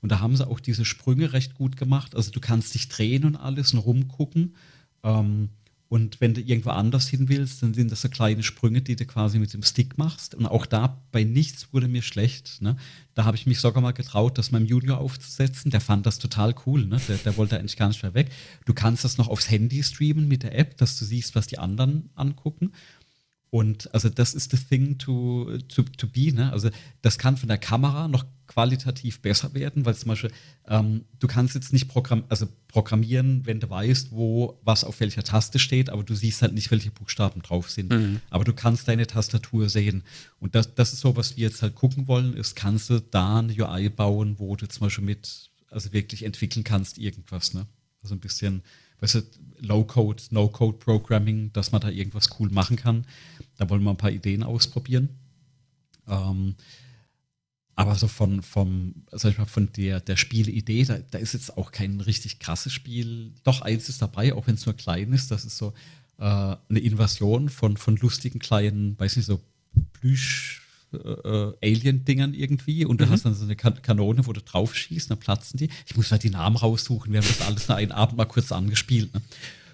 Und da haben sie auch diese Sprünge recht gut gemacht. Also du kannst dich drehen und alles und rumgucken. Ähm, und wenn du irgendwo anders hin willst, dann sind das so kleine Sprünge, die du quasi mit dem Stick machst. Und auch da bei nichts wurde mir schlecht. Ne? Da habe ich mich sogar mal getraut, das meinem Junior aufzusetzen. Der fand das total cool. Ne? Der, der wollte eigentlich gar nicht mehr weg. Du kannst das noch aufs Handy streamen mit der App, dass du siehst, was die anderen angucken. Und also das ist the thing to, to, to be. Ne? Also das kann von der Kamera noch qualitativ besser werden, weil zum Beispiel ähm, du kannst jetzt nicht programm also programmieren, wenn du weißt, wo was auf welcher Taste steht, aber du siehst halt nicht, welche Buchstaben drauf sind. Mhm. Aber du kannst deine Tastatur sehen. Und das, das ist so, was wir jetzt halt gucken wollen, ist, kannst du da eine UI bauen, wo du zum Beispiel mit, also wirklich entwickeln kannst, irgendwas, ne? Also ein bisschen, weißt du, Low-Code, No-Code-Programming, dass man da irgendwas cool machen kann. Da wollen wir ein paar Ideen ausprobieren. Ähm, aber so von, vom, sag ich mal, von der, der Spielidee, da, da ist jetzt auch kein richtig krasses Spiel. Doch, eins ist dabei, auch wenn es nur klein ist. Das ist so äh, eine Invasion von, von lustigen kleinen, weiß nicht, so Plüsch, äh, Alien-Dingern irgendwie und du mhm. hast dann so eine kan Kanone, wo du drauf schießt, dann platzen die. Ich muss halt die Namen raussuchen, wir haben das alles nach einem Abend mal kurz angespielt. Ne?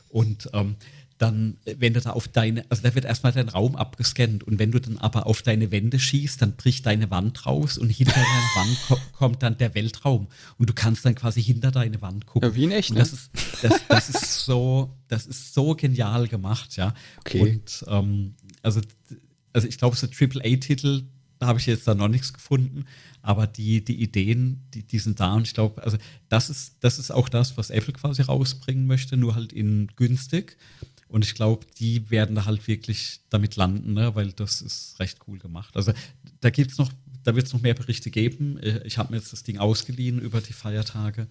Und ähm, dann, wenn du da auf deine, also da wird erstmal dein Raum abgescannt und wenn du dann aber auf deine Wände schießt, dann bricht deine Wand raus und hinter deiner [LAUGHS] Wand ko kommt dann der Weltraum und du kannst dann quasi hinter deine Wand gucken. Ja, wie in echt, ne? Das ist, das, das ist so, das ist so genial gemacht, ja. Okay. Und ähm, also also ich glaube, so AAA-Titel, da habe ich jetzt da noch nichts gefunden, aber die, die Ideen, die, die sind da und ich glaube, also das ist, das ist auch das, was Apple quasi rausbringen möchte, nur halt in günstig. Und ich glaube, die werden da halt wirklich damit landen, ne? weil das ist recht cool gemacht. Also da gibt es noch, da wird es noch mehr Berichte geben. Ich habe mir jetzt das Ding ausgeliehen über die Feiertage.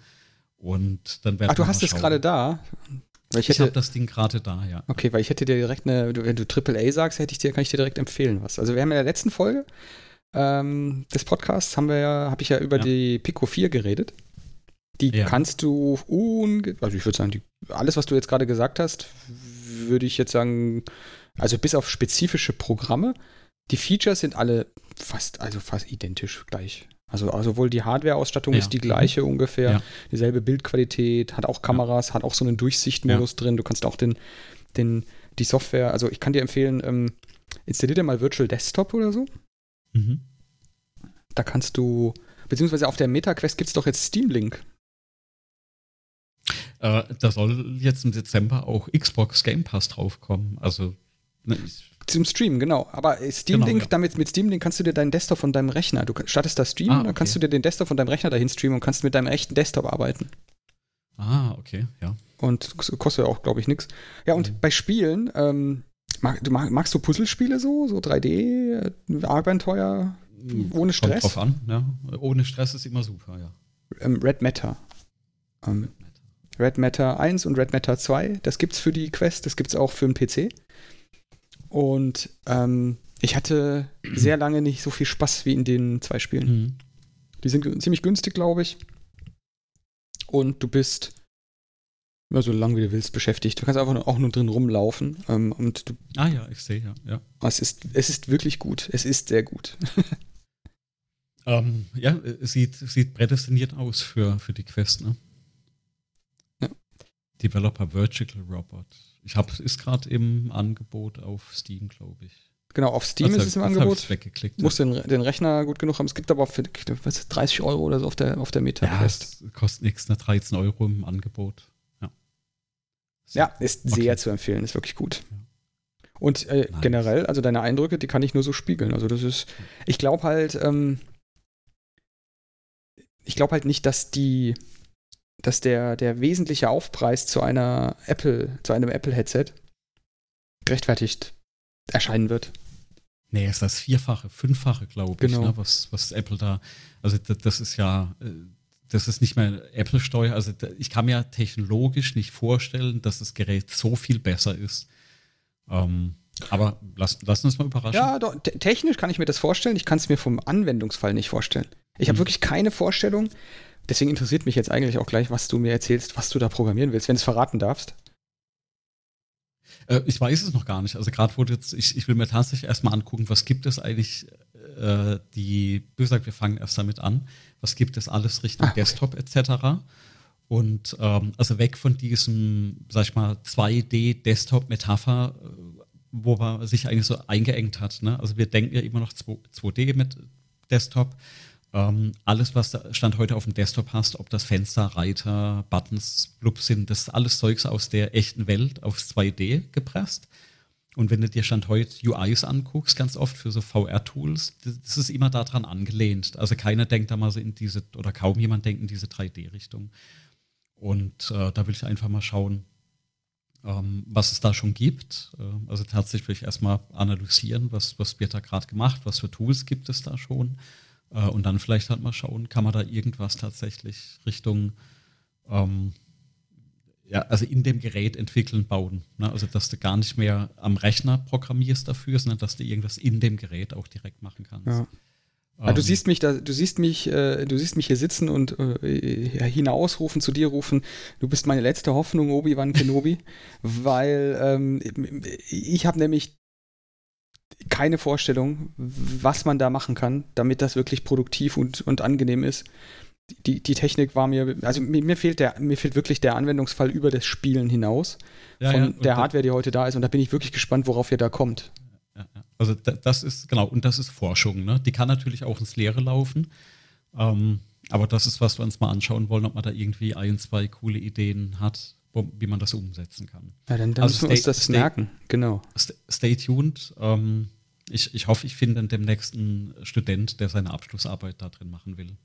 Und dann werden Ach, du hast es gerade da. Weil ich, ich habe das Ding gerade da, ja. Okay, weil ich hätte dir direkt eine, wenn du AAA sagst, hätte ich dir, kann ich dir direkt empfehlen was. Also wir haben in der letzten Folge ähm, des Podcasts haben wir ja, habe ich ja über ja. die Pico 4 geredet. Die ja. kannst du unge also ich würde sagen, die, alles, was du jetzt gerade gesagt hast, würde ich jetzt sagen, also bis auf spezifische Programme, die Features sind alle fast, also fast identisch gleich. Also, also sowohl die Hardware-Ausstattung ja. ist die gleiche mhm. ungefähr, ja. dieselbe Bildqualität, hat auch Kameras, ja. hat auch so einen Durchsichtmodus drin. Du kannst auch den, den, die Software, also ich kann dir empfehlen, ähm, installier dir mal Virtual Desktop oder so. Mhm. Da kannst du, beziehungsweise auf der MetaQuest gibt es doch jetzt Steam Link. Äh, da soll jetzt im Dezember auch Xbox Game Pass draufkommen. Also ne, zum Streamen, genau. Aber Steam genau, Link, ja. damit mit Steam Link kannst du dir deinen Desktop von deinem Rechner, du startest das Stream, ah, okay. dann kannst du dir den Desktop von deinem Rechner dahin streamen und kannst mit deinem echten Desktop arbeiten. Ah, okay, ja. Und kostet ja auch, glaube ich, nichts. Ja, und mhm. bei Spielen, ähm, mag, du mag, magst du Puzzlespiele so, so 3D, äh, Abenteuer, hm, ohne Stress? Kommt drauf an, ja. Ohne Stress ist immer super, ja. Ähm, Red Matter. Ähm, Red Matter 1 und Red Matter 2, das gibt's für die Quest, das gibt's auch für den PC. Und ähm, ich hatte sehr lange nicht so viel Spaß wie in den zwei Spielen. Mhm. Die sind ziemlich günstig, glaube ich. Und du bist ja, so lange wie du willst beschäftigt. Du kannst einfach nur, auch nur drin rumlaufen. Ähm, und du, ah ja, ich sehe, ja. ja. Es, ist, es ist wirklich gut. Es ist sehr gut. [LAUGHS] ähm, ja, es sieht, sieht prädestiniert aus für, für die Quest, ne? Developer Vertical Robot. Ich habe ist gerade im Angebot auf Steam, glaube ich. Genau, auf Steam also, ist es im Angebot. Weggeklickt, Muss den, den, Rechner gut genug haben. Es gibt aber auch für was, 30 Euro oder so auf der, auf der Meta. Ja, es kostet nichts, ne? 13 Euro im Angebot. Ja, ja ist okay. sehr zu empfehlen, ist wirklich gut. Ja. Und äh, nice. generell, also deine Eindrücke, die kann ich nur so spiegeln. Also das ist, ich glaube halt, ähm, ich glaube halt nicht, dass die, dass der, der wesentliche Aufpreis zu einer Apple, zu einem Apple-Headset gerechtfertigt erscheinen wird. Nee, ist das Vierfache, Fünffache, glaube genau. ich, ne, was, was Apple da, also das, das ist ja, äh, das ist nicht mehr Apple-Steuer. Also ich kann mir technologisch nicht vorstellen, dass das Gerät so viel besser ist. Ähm, aber lass, lass uns mal überraschen. Ja, doch, technisch kann ich mir das vorstellen. Ich kann es mir vom Anwendungsfall nicht vorstellen. Ich habe hm. wirklich keine Vorstellung, Deswegen interessiert mich jetzt eigentlich auch gleich, was du mir erzählst, was du da programmieren willst, wenn du es verraten darfst. Äh, ich weiß es noch gar nicht. Also gerade wurde jetzt, ich, ich will mir tatsächlich erstmal angucken, was gibt es eigentlich, äh, die, wie gesagt, wir fangen erst damit an, was gibt es alles Richtung ah, okay. Desktop etc. Und ähm, also weg von diesem, sag ich mal, 2D-Desktop-Metapher, äh, wo man sich eigentlich so eingeengt hat. Ne? Also wir denken ja immer noch 2D mit Desktop. Ähm, alles, was da Stand heute auf dem Desktop hast, ob das Fenster, Reiter, Buttons, Blubs sind, das ist alles Zeugs aus der echten Welt aufs 2D gepresst. Und wenn du dir Stand heute UIs anguckst, ganz oft für so VR-Tools, das ist immer daran angelehnt. Also keiner denkt da mal so in diese, oder kaum jemand denkt in diese 3D-Richtung. Und äh, da will ich einfach mal schauen, ähm, was es da schon gibt. Äh, also tatsächlich erstmal analysieren, was, was wird da gerade gemacht, was für Tools gibt es da schon äh, und dann vielleicht halt mal schauen, kann man da irgendwas tatsächlich Richtung ähm, ja, also in dem Gerät entwickeln, bauen. Ne? Also dass du gar nicht mehr am Rechner programmierst dafür, sondern dass du irgendwas in dem Gerät auch direkt machen kannst. Ja. Ähm, du siehst mich da, du siehst mich, äh, du siehst mich hier sitzen und äh, hinausrufen, zu dir rufen, du bist meine letzte Hoffnung, Obi-Wan Kenobi, [LAUGHS] weil ähm, ich habe nämlich keine Vorstellung, was man da machen kann, damit das wirklich produktiv und, und angenehm ist die, die Technik war mir, also mir, mir, fehlt der, mir fehlt wirklich der Anwendungsfall über das Spielen hinaus ja, von ja, der Hardware, die heute da ist. Und da bin ich wirklich gespannt, worauf ihr da kommt. Ja, also das ist, genau, und das ist Forschung, ne? Die kann natürlich auch ins Leere laufen. Ähm, aber das ist, was wir uns mal anschauen wollen, ob man da irgendwie ein, zwei coole Ideen hat, wie man das umsetzen kann. Ja, dann, dann also müssen wir uns das stay, merken, genau. Stay tuned. Ähm, ich, ich hoffe, ich finde demnächst einen Student, der seine Abschlussarbeit da drin machen will.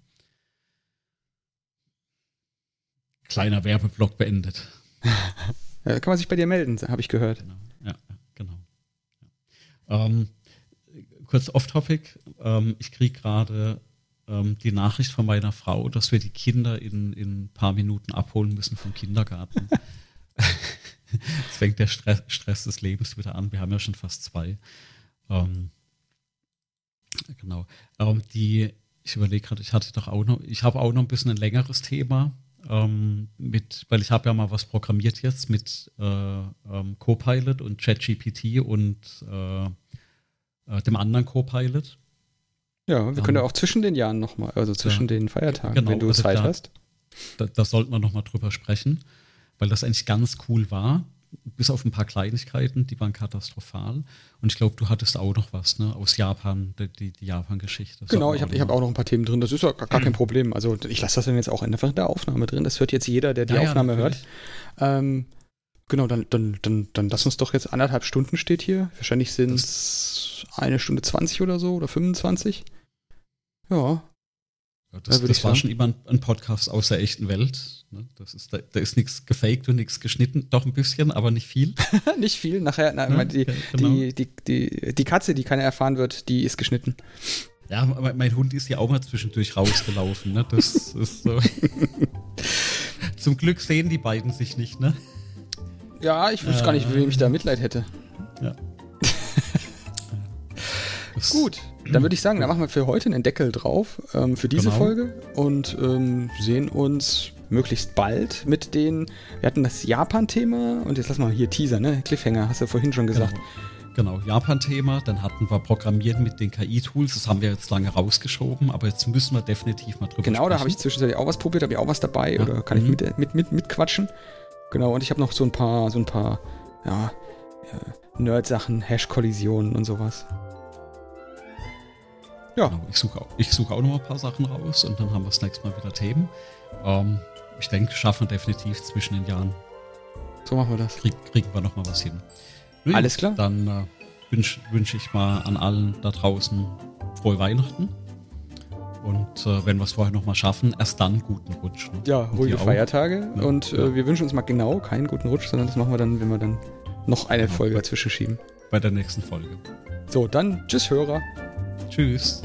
Kleiner Werbeblock beendet. [LAUGHS] ja, kann man sich bei dir melden, habe ich gehört. Genau. Ja, genau. Ja. Ähm, kurz off-topic. Ähm, ich kriege gerade ähm, die Nachricht von meiner Frau, dass wir die Kinder in, in ein paar Minuten abholen müssen vom Kindergarten. [LAUGHS] Jetzt fängt der Stress, Stress, des Lebens wieder an. Wir haben ja schon fast zwei. Ähm, genau. Ähm, die, ich überlege gerade, ich hatte doch auch noch, ich habe auch noch ein bisschen ein längeres Thema ähm, mit, weil ich habe ja mal was programmiert jetzt mit äh, ähm, Copilot und ChatGPT und äh, äh, dem anderen Copilot. Ja, wir können ja auch zwischen den Jahren nochmal, also zwischen ja, den Feiertagen, genau, wenn du also Zeit da, hast. Da, da sollten wir nochmal drüber sprechen, weil das eigentlich ganz cool war bis auf ein paar Kleinigkeiten, die waren katastrophal. Und ich glaube, du hattest auch noch was, ne, aus Japan, die, die Japan-Geschichte. Genau, ich habe hab auch noch ein paar Themen drin. Das ist ja gar, gar kein [CLEARS THROAT] Problem. Also ich lasse das dann jetzt auch einfach in der Aufnahme drin. Das hört jetzt jeder, der die ja, Aufnahme hört. Ähm, genau, dann, dann, dann, dann lass uns doch jetzt anderthalb Stunden steht hier. Wahrscheinlich sind es eine Stunde 20 oder so oder 25. Ja, ja, das, das war schon immer ein, ein, Podcast aus der echten Welt. Ne? Das ist, da, da ist nichts gefaked und nichts geschnitten. Doch ein bisschen, aber nicht viel. [LAUGHS] nicht viel. Nachher, na, ja, die, genau. die, die, die, die Katze, die keiner erfahren wird, die ist geschnitten. Ja, mein Hund ist ja auch mal zwischendurch rausgelaufen. Ne? Das [LAUGHS] ist so. [LAUGHS] Zum Glück sehen die beiden sich nicht, ne? Ja, ich wüsste äh, gar nicht, wem ich da Mitleid hätte. Ja. [LAUGHS] Gut, dann würde ich sagen, da machen wir für heute einen Deckel drauf ähm, für diese genau. Folge und ähm, sehen uns möglichst bald mit den. Wir hatten das Japan-Thema und jetzt lass mal hier Teaser, ne? Cliffhanger, hast du vorhin schon gesagt. Genau, genau Japan-Thema. Dann hatten wir Programmieren mit den KI-Tools. Das haben wir jetzt lange rausgeschoben, aber jetzt müssen wir definitiv mal drüber genau, sprechen. Genau, da habe ich zwischenzeitlich auch was probiert, habe ich auch was dabei ja. oder kann mhm. ich mit, mit, mit, mitquatschen. Genau, und ich habe noch so ein paar, so ein paar, ja, ja Nerd-Sachen, Hash-Kollisionen und sowas. Ja. Genau, ich suche auch, such auch noch ein paar Sachen raus und dann haben wir das nächste Mal wieder Themen. Ähm, ich denke, schaffen wir definitiv zwischen den Jahren. So machen wir das. Krieg, kriegen wir noch mal was hin. Alles klar. Dann äh, wünsche wünsch ich mal an allen da draußen frohe Weihnachten. Und äh, wenn wir es vorher noch mal schaffen, erst dann guten Rutsch. Ne? Ja, ruhige Feiertage. Ja. Und äh, wir wünschen uns mal genau keinen guten Rutsch, sondern das machen wir dann, wenn wir dann noch eine genau. Folge dazwischen schieben. Bei der nächsten Folge. So, dann tschüss Hörer. Tschüss.